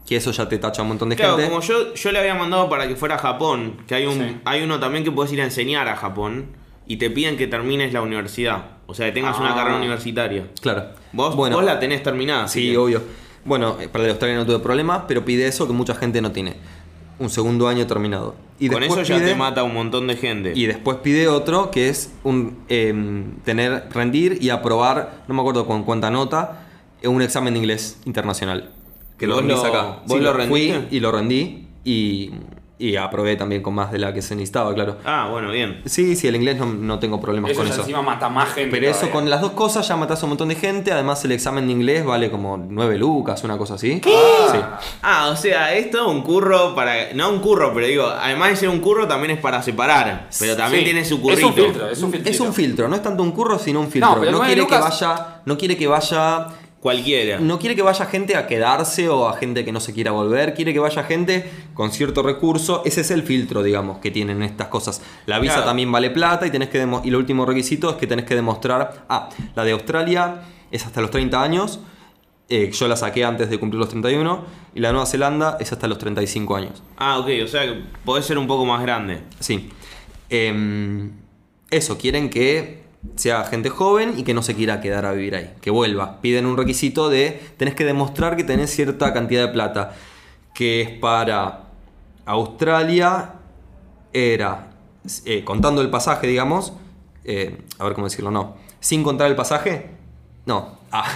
Que eso ya te tacha un montón de Claro, gente. como yo, yo le había mandado para que fuera a Japón, que hay un Sí. hay uno también que puedes ir a enseñar a Japón y te piden que termines la universidad. O sea, que tengas una Ah. carrera universitaria. Claro. Vos, Bueno, vos la tenés terminada. Sí, obvio. Bueno, eh, para la de Australia no tuve problemas, pero pide eso que mucha gente no tiene. Un segundo año terminado. Y Con eso ya pide- te mata un montón de gente. Y después pide otro que es un em, tener, rendir y aprobar, no me acuerdo con cuánta nota, eh, un examen de inglés internacional. Que lo ¿Vos rendís acá. vos Sí, lo fui rendiste? y lo rendí y, y aprobé también con más de la que se necesitaba, claro. Ah, bueno, bien. Sí, sí, el inglés no, no tengo problemas Eso con ya eso. encima mata más gente. Pero eso con las dos cosas ya matas a un montón de gente. Además, el examen de inglés vale como 9 lucas, una cosa así. Sí. Ah, o sea, esto es un curro para. No un curro, pero digo, además de ser un curro, también es para separar. Pero también Sí, tiene su Es currito. un filtro, es un filtro. Es un filtro, no es tanto un curro, sino un filtro. No, pero nueve quiere que vaya. No quiere que vaya. Cualquiera. No quiere que vaya gente a quedarse o a gente que no se quiera volver, quiere que vaya gente con cierto recurso. Ese es el filtro, digamos, que tienen estas cosas. La visa Claro. también vale plata y tenés que demo- y el último requisito es que tenés que demostrar. Ah, la de Australia es hasta los 30 años. eh, yo la saqué antes de cumplir los 31. Y la de Nueva Zelanda es hasta los 35 años. Ah, ok, o sea que podés ser un poco más grande. Sí. Em, eso, quieren que sea gente joven y que no se quiera quedar a vivir ahí, que vuelva. Piden un requisito de, tenés que demostrar que tenés cierta cantidad de plata, que es para Australia, era, eh, contando el pasaje, digamos, eh, a ver cómo decirlo, no, sin contar el pasaje, no. Ah,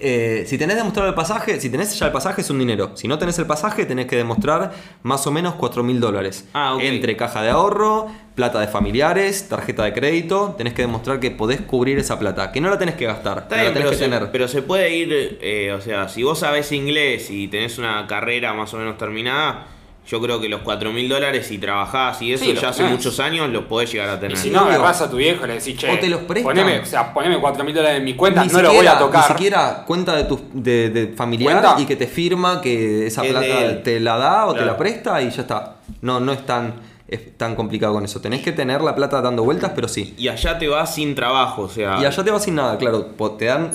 eh, si tenés demostrado el pasaje, si tenés ya el pasaje es un dinero. Si no tenés el pasaje, tenés que demostrar más o menos 4 mil dólares. Ah, ok. Entre caja de ahorro, plata de familiares, tarjeta de crédito. Tenés que demostrar que podés cubrir esa plata. Que no la tenés que gastar, Está pero bien, la tenés pero, que se, tener. pero se puede ir, eh, o sea, si vos sabés inglés y tenés una carrera más o menos terminada, yo creo que los 4 mil dólares si trabajás y eso Sí, ya hace tenés. muchos años los podés llegar a tener. Y si no, agarrás a tu viejo y le decís, che, O te los prestan. poneme, o sea, poneme 4 mil dólares en mi cuenta, Ni no lo voy a tocar. Ni siquiera cuenta de tu de, de familiar ¿Cuenta? y que te firma que esa de plata te la da o te la presta y ya está. No, no es tan, es tan complicado con eso. Tenés que tener la plata dando vueltas, pero sí. Y allá te vas sin trabajo, o sea. Y allá te vas sin nada, claro. Te dan.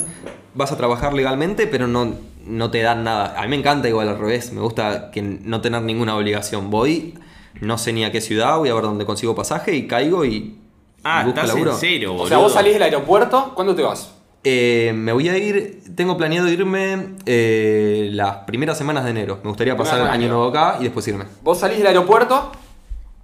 Vas a trabajar legalmente, pero no, no te dan nada. A mí me encanta igual al revés. Me gusta que no tener ninguna obligación. Voy, no sé ni a qué ciudad, voy a ver dónde consigo pasaje y caigo y. Ah, busco estás laburo. en cero, boludo. O sea, vos salís del aeropuerto, ¿cuándo te vas? Eh, me voy a ir. Tengo planeado irme eh, las primeras semanas de enero. Me gustaría pasar el año nuevo acá y después irme. Vos salís del aeropuerto,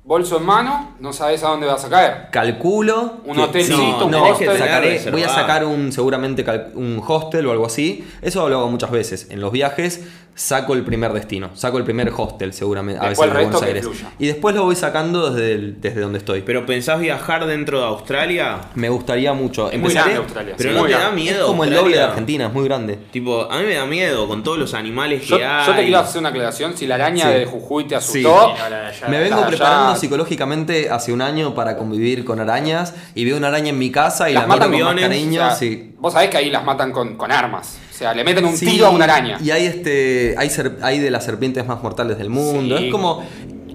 bolso en mano, no sabés a dónde vas a caer. Calculo. Un hotelcito, Sí, un no, hostel. que sacaré- Reservado. voy a sacar un seguramente un hostel o algo así. Eso lo hago muchas veces. En los viajes saco el primer destino. Saco el primer hostel seguramente. A Después veces en Buenos Aires. Y después lo voy sacando desde, el- desde donde estoy. Pero pensás viajar dentro de Australia, Me gustaría mucho. Es muy Empezaré- grande Australia. pero sí, no te da miedo. Es como el doble de Argentina, es muy grande. Tipo, a mí me da miedo con todos los animales Yo, que hay. yo te quiero hacer una aclaración. Si la araña Sí. de Jujuy te asustó, Sí, no. Me vengo preparando psicológicamente hace un año para convivir con arañas y veo una araña en mi casa y Las la matan matan con más cariño. O sea, sí. Vos sabés que ahí las matan con, con armas. O sea, le meten un Sí, tiro a una araña. Y hay este. Hay, ser- hay de las serpientes más mortales del mundo. Sí. Es como.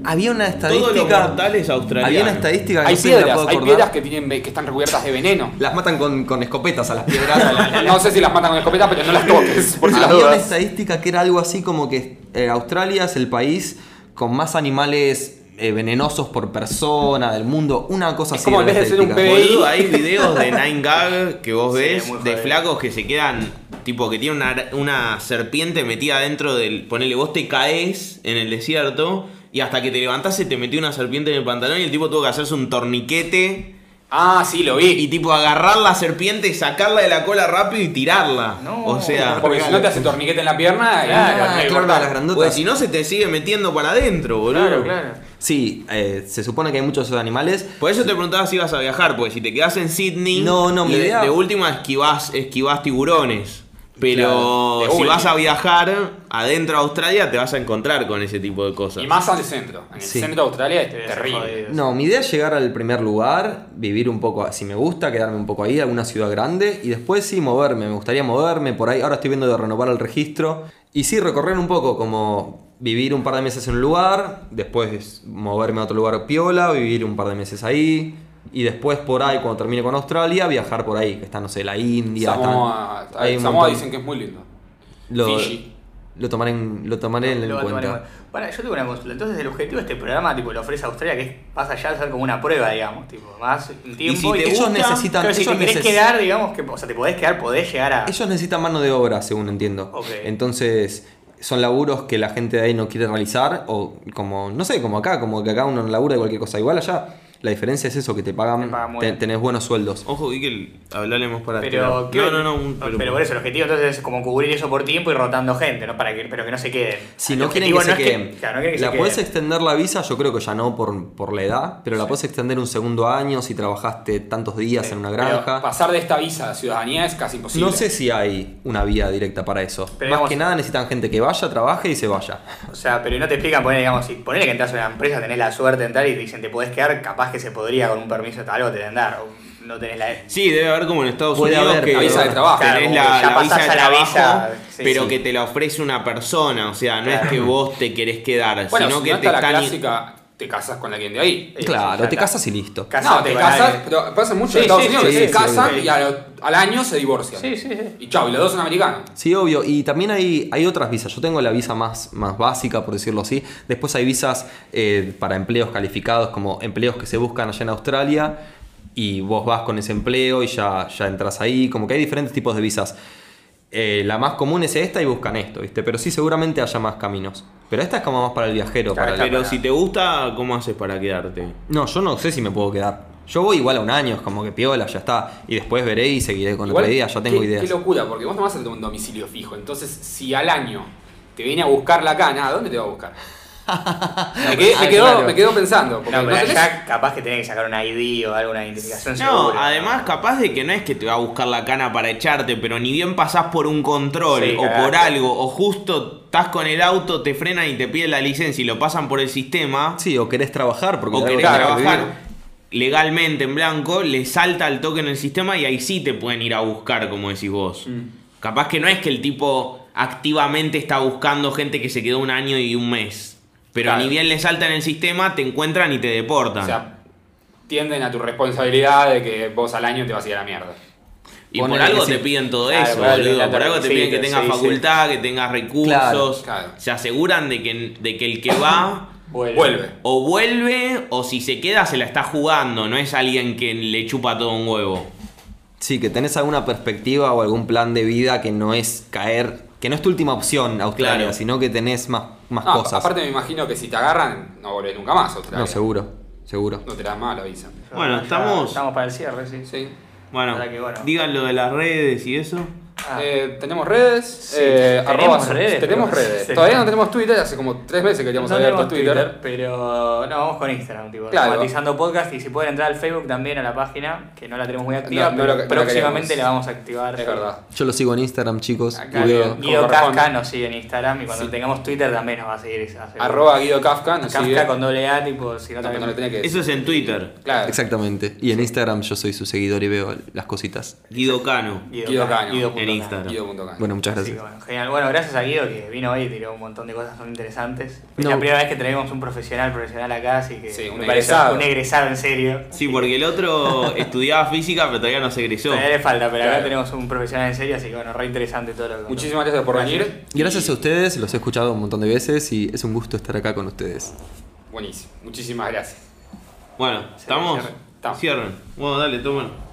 Había una Todos los estadística. mortales australianos. Había una estadística que Hay no la piedras, puedo hay piedras que, tienen, que están recubiertas de veneno. Las matan con, con escopetas a las piedras. No sé si las matan con escopeta, pero no las toques, por si las Había una estadística que era algo así como que eh, Australia es el país con más animales eh, venenosos por persona del mundo. Una cosa Es así. como en vez de ser un. PBI. Hay videos de Nine Gag que vos Sí, ves de flacos que se quedan, tipo que tiene una, una serpiente metida dentro del. Ponele, vos te caes en el desierto y hasta que te levantás se te metió una serpiente en el pantalón y el tipo tuvo que hacerse un torniquete Ah, sí, lo vi. y tipo agarrar la serpiente, sacarla de la cola rápido y tirarla. No, o sea, Porque si no te hace torniquete en la pierna, y- Claro, y- claro, las grandotas. pues si no se te sigue metiendo para adentro, boludo. Claro, claro. Sí, eh, se supone que hay muchos animales. Por eso te preguntaba si ibas a viajar, porque si te quedas en Sydney, No, no, mi de, idea- de última esquivás, esquivás tiburones. Pero Claro, si vas a viajar adentro de Australia, te vas a encontrar con ese tipo de cosas. Y más al centro. En el Sí. centro de Australia es terrible. No, mi idea es llegar al primer lugar, vivir un poco, si me gusta, quedarme un poco ahí, alguna ciudad grande, y después sí moverme, me gustaría moverme por ahí, ahora estoy viendo de renovar el registro, y sí recorrer un poco, como vivir un par de meses en un lugar, después moverme a otro lugar piola, vivir un par de meses ahí, y después por ahí, cuando termine con Australia, viajar por ahí, que está, no sé, la India, Samoa, están- hay un Samoa montón. dicen que es muy lindo. Lo, Fiji. lo tomaré en, lo tomaré en Lo a cuenta. Para, yo tengo una consulta. Entonces, el objetivo de este programa tipo, lo ofrece Australia, que es más allá de ser como una prueba, digamos. Tipo, más un tiempo. si te ellos gusta, necesitan, Pero si ellos te querés neces- quedar, digamos, que, o sea, te podés quedar, podés llegar a. Ellos necesitan mano de obra, según entiendo. Ok. Entonces, son laburos que la gente de ahí no quiere realizar, o como, no sé, como acá, como que acá uno labura de cualquier cosa. Igual allá, la diferencia es eso, que te pagan, Te pagan tenés buenos sueldos. Ojo, vi que hablaremos para Pero, tirar. ¿qué- No, no, no. un- pero, por eso, el objetivo entonces es como cubrir eso por tiempo y rotando gente, ¿no? Para que, pero que no se queden. Si El no quieren que se queden, claro, no quieren que la se podés queden. extender la visa, yo creo que ya no por, por la edad, pero la podés extender un segundo año si trabajaste tantos días Sí, en una Pero granja. pasar de esta visa a ciudadanía es casi imposible. No sé si hay una vía directa para eso. Pero Más digamos- que nada necesitan gente que vaya, trabaje y se vaya. O sea, pero no te explican, poner, digamos, si ponele que entras a una empresa, tenés la suerte de entrar y te dicen te podés quedar, capaz que se podría con un permiso de algo te deben dar. O no tenés la. Sí, debe haber como en Estados Puede Unidos haber, que la visa de trabajo. tenés Claro, como la, la visa de trabajo, visa, sí, pero sí. que te la ofrece una persona, o sea, no es Claro. que vos te querés quedar, Bueno, sino si que no te está la están clásica, te casas con alguien de ahí. Claro, te casas y listo. No, te casas, pero pasa mucho Sí, en Estados sí, Unidos sí, que se sí, casan sí. y al, al año se divorcian. Sí, sí, sí. Y chau, y los dos son americanos. Sí, obvio. Y también hay, hay otras visas. Yo tengo la visa más, más básica, por decirlo así. Después hay visas eh, para empleos calificados, como empleos que se buscan allá en Australia. Y vos vas con ese empleo y ya, ya entras ahí. Como que hay diferentes tipos de visas. Eh, la más común es esta y buscan esto, ¿viste? Pero sí, seguramente haya más caminos. Pero esta es como más para el viajero. Claro, para el- Pero si te gusta, ¿cómo haces para quedarte? No, yo no sé si me puedo quedar. Yo voy igual a un año, es como que piola, ya está. Y después veré y seguiré con Igual, otra idea, ya tengo qué, ideas. Qué locura, porque vos no vas a tener un domicilio fijo. Entonces, si al año te viene a buscar la cana, ¿a dónde te va a buscar? Me, quedé, me quedo, claro. me quedo pensando. Porque No, no pero tenés- allá capaz que tenés que sacar una ID o alguna identificación No, segura. además capaz de que no es que te va a buscar la cana para echarte, pero ni bien pasás por un control Sí, o cagaste. por algo, o justo estás con el auto, te frenan y te piden la licencia y lo pasan por el sistema, Sí, o querés trabajar porque o querés que trabajar legalmente en blanco, le salta el toque en el sistema y ahí sí te pueden ir a buscar, como decís vos. Mm. Capaz que no es que el tipo activamente está buscando gente que se quedó un año y un mes. Pero Claro. ni bien le salta en el sistema, te encuentran y te deportan. O sea, tienden a tu responsabilidad de que vos al año te vas a ir a la mierda. Y por algo te sí. piden todo Claro, eso, por algo boludo. te Por algo te piden que tengas sí, sí. facultad, que tengas recursos. Claro. Se aseguran de que, de que el que va Vuelve. o vuelve o si se queda se la está jugando. No es alguien que le chupa todo un huevo. Sí, que tenés alguna perspectiva o algún plan de vida que no es caer, que no es tu última opción Australia, Claro. sino que tenés más, más No, cosas. aparte me imagino que si te agarran, no volvés nunca más a Australia. no, seguro, seguro. No te dan más la visa. Bueno, estamos- Estamos para el cierre, sí. Sí. Bueno, que bueno. digan lo de las redes y eso. Ah. Eh, tenemos redes. Sí, eh, tenemos arroba- redes, Tenemos redes. sí. Todavía no tenemos Twitter, hace como tres meses que queríamos No abierto tenemos Twitter. pero no, vamos con Instagram, tipo, Claro. automatizando podcast y si pueden entrar al Facebook también a la página, que no la tenemos muy activa, No, no pero lo- próximamente la vamos a activar. Es verdad. Yo lo sigo en Instagram, chicos. Acá. Guido corresponde. Kafka nos sigue en Instagram y cuando Sí. tengamos Twitter también nos va a seguir. Arroba Guido Kafka, nos Kafka sigue. con doble A, tipo, si no también. no le tenés que decir. Eso es en Twitter. Claro. Exactamente. Y en Instagram yo soy su seguidor y veo las cositas. Guido Cano. Guido Cano. En Instagram. Bueno, muchas Así que gracias. bueno, genial. Bueno, gracias a Guido que vino hoy y tiró un montón de cosas muy interesantes. Es No. la primera vez que traemos un profesional profesional acá, así que Sí, un me parece egresado. un egresado en serio. Sí, porque el otro estudiaba física, pero todavía no se egresó. Todavía le falta, pero acá Claro. tenemos un profesional en serio, así que bueno, re interesante todo lo que. Muchísimas gracias por venir. Y gracias a ustedes, los he escuchado un montón de veces y es un gusto estar acá con ustedes. Buenísimo. Muchísimas gracias. Bueno, ¿estamos? cierren. Estamos. Cierren. Bueno, dale, tomen.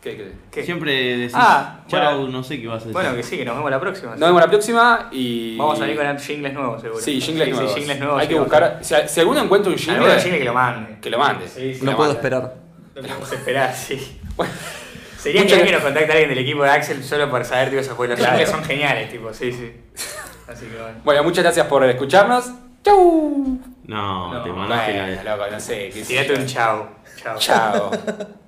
¿Qué crees? ¿Qué? Siempre decís Ah, chao, bueno. no sé qué vas a decir. Bueno, que sí, que nos vemos la próxima. Nos vemos la próxima y. Vamos a venir con jingles nuevos, seguro. Sí, jingles sí, nuevos. Sí, jingles nuevos. Hay que sí, buscar. Si, si alguno encuentra un a- Alguno jingle, jingle que lo mande. que lo mande. Sí, sí. No lo puedo esperar. Lo podemos esperar, sí. Bueno, Sería genial que nos contacte alguien del equipo de Axel solo por saber, tipo, esos juegos. Los jingles son geniales, tipo, sí, sí. Así que bueno. bueno, muchas gracias por escucharnos. ¡Chau! No, No, te mandaste la loco, no sé. Tirate un chao. Chao. Chao.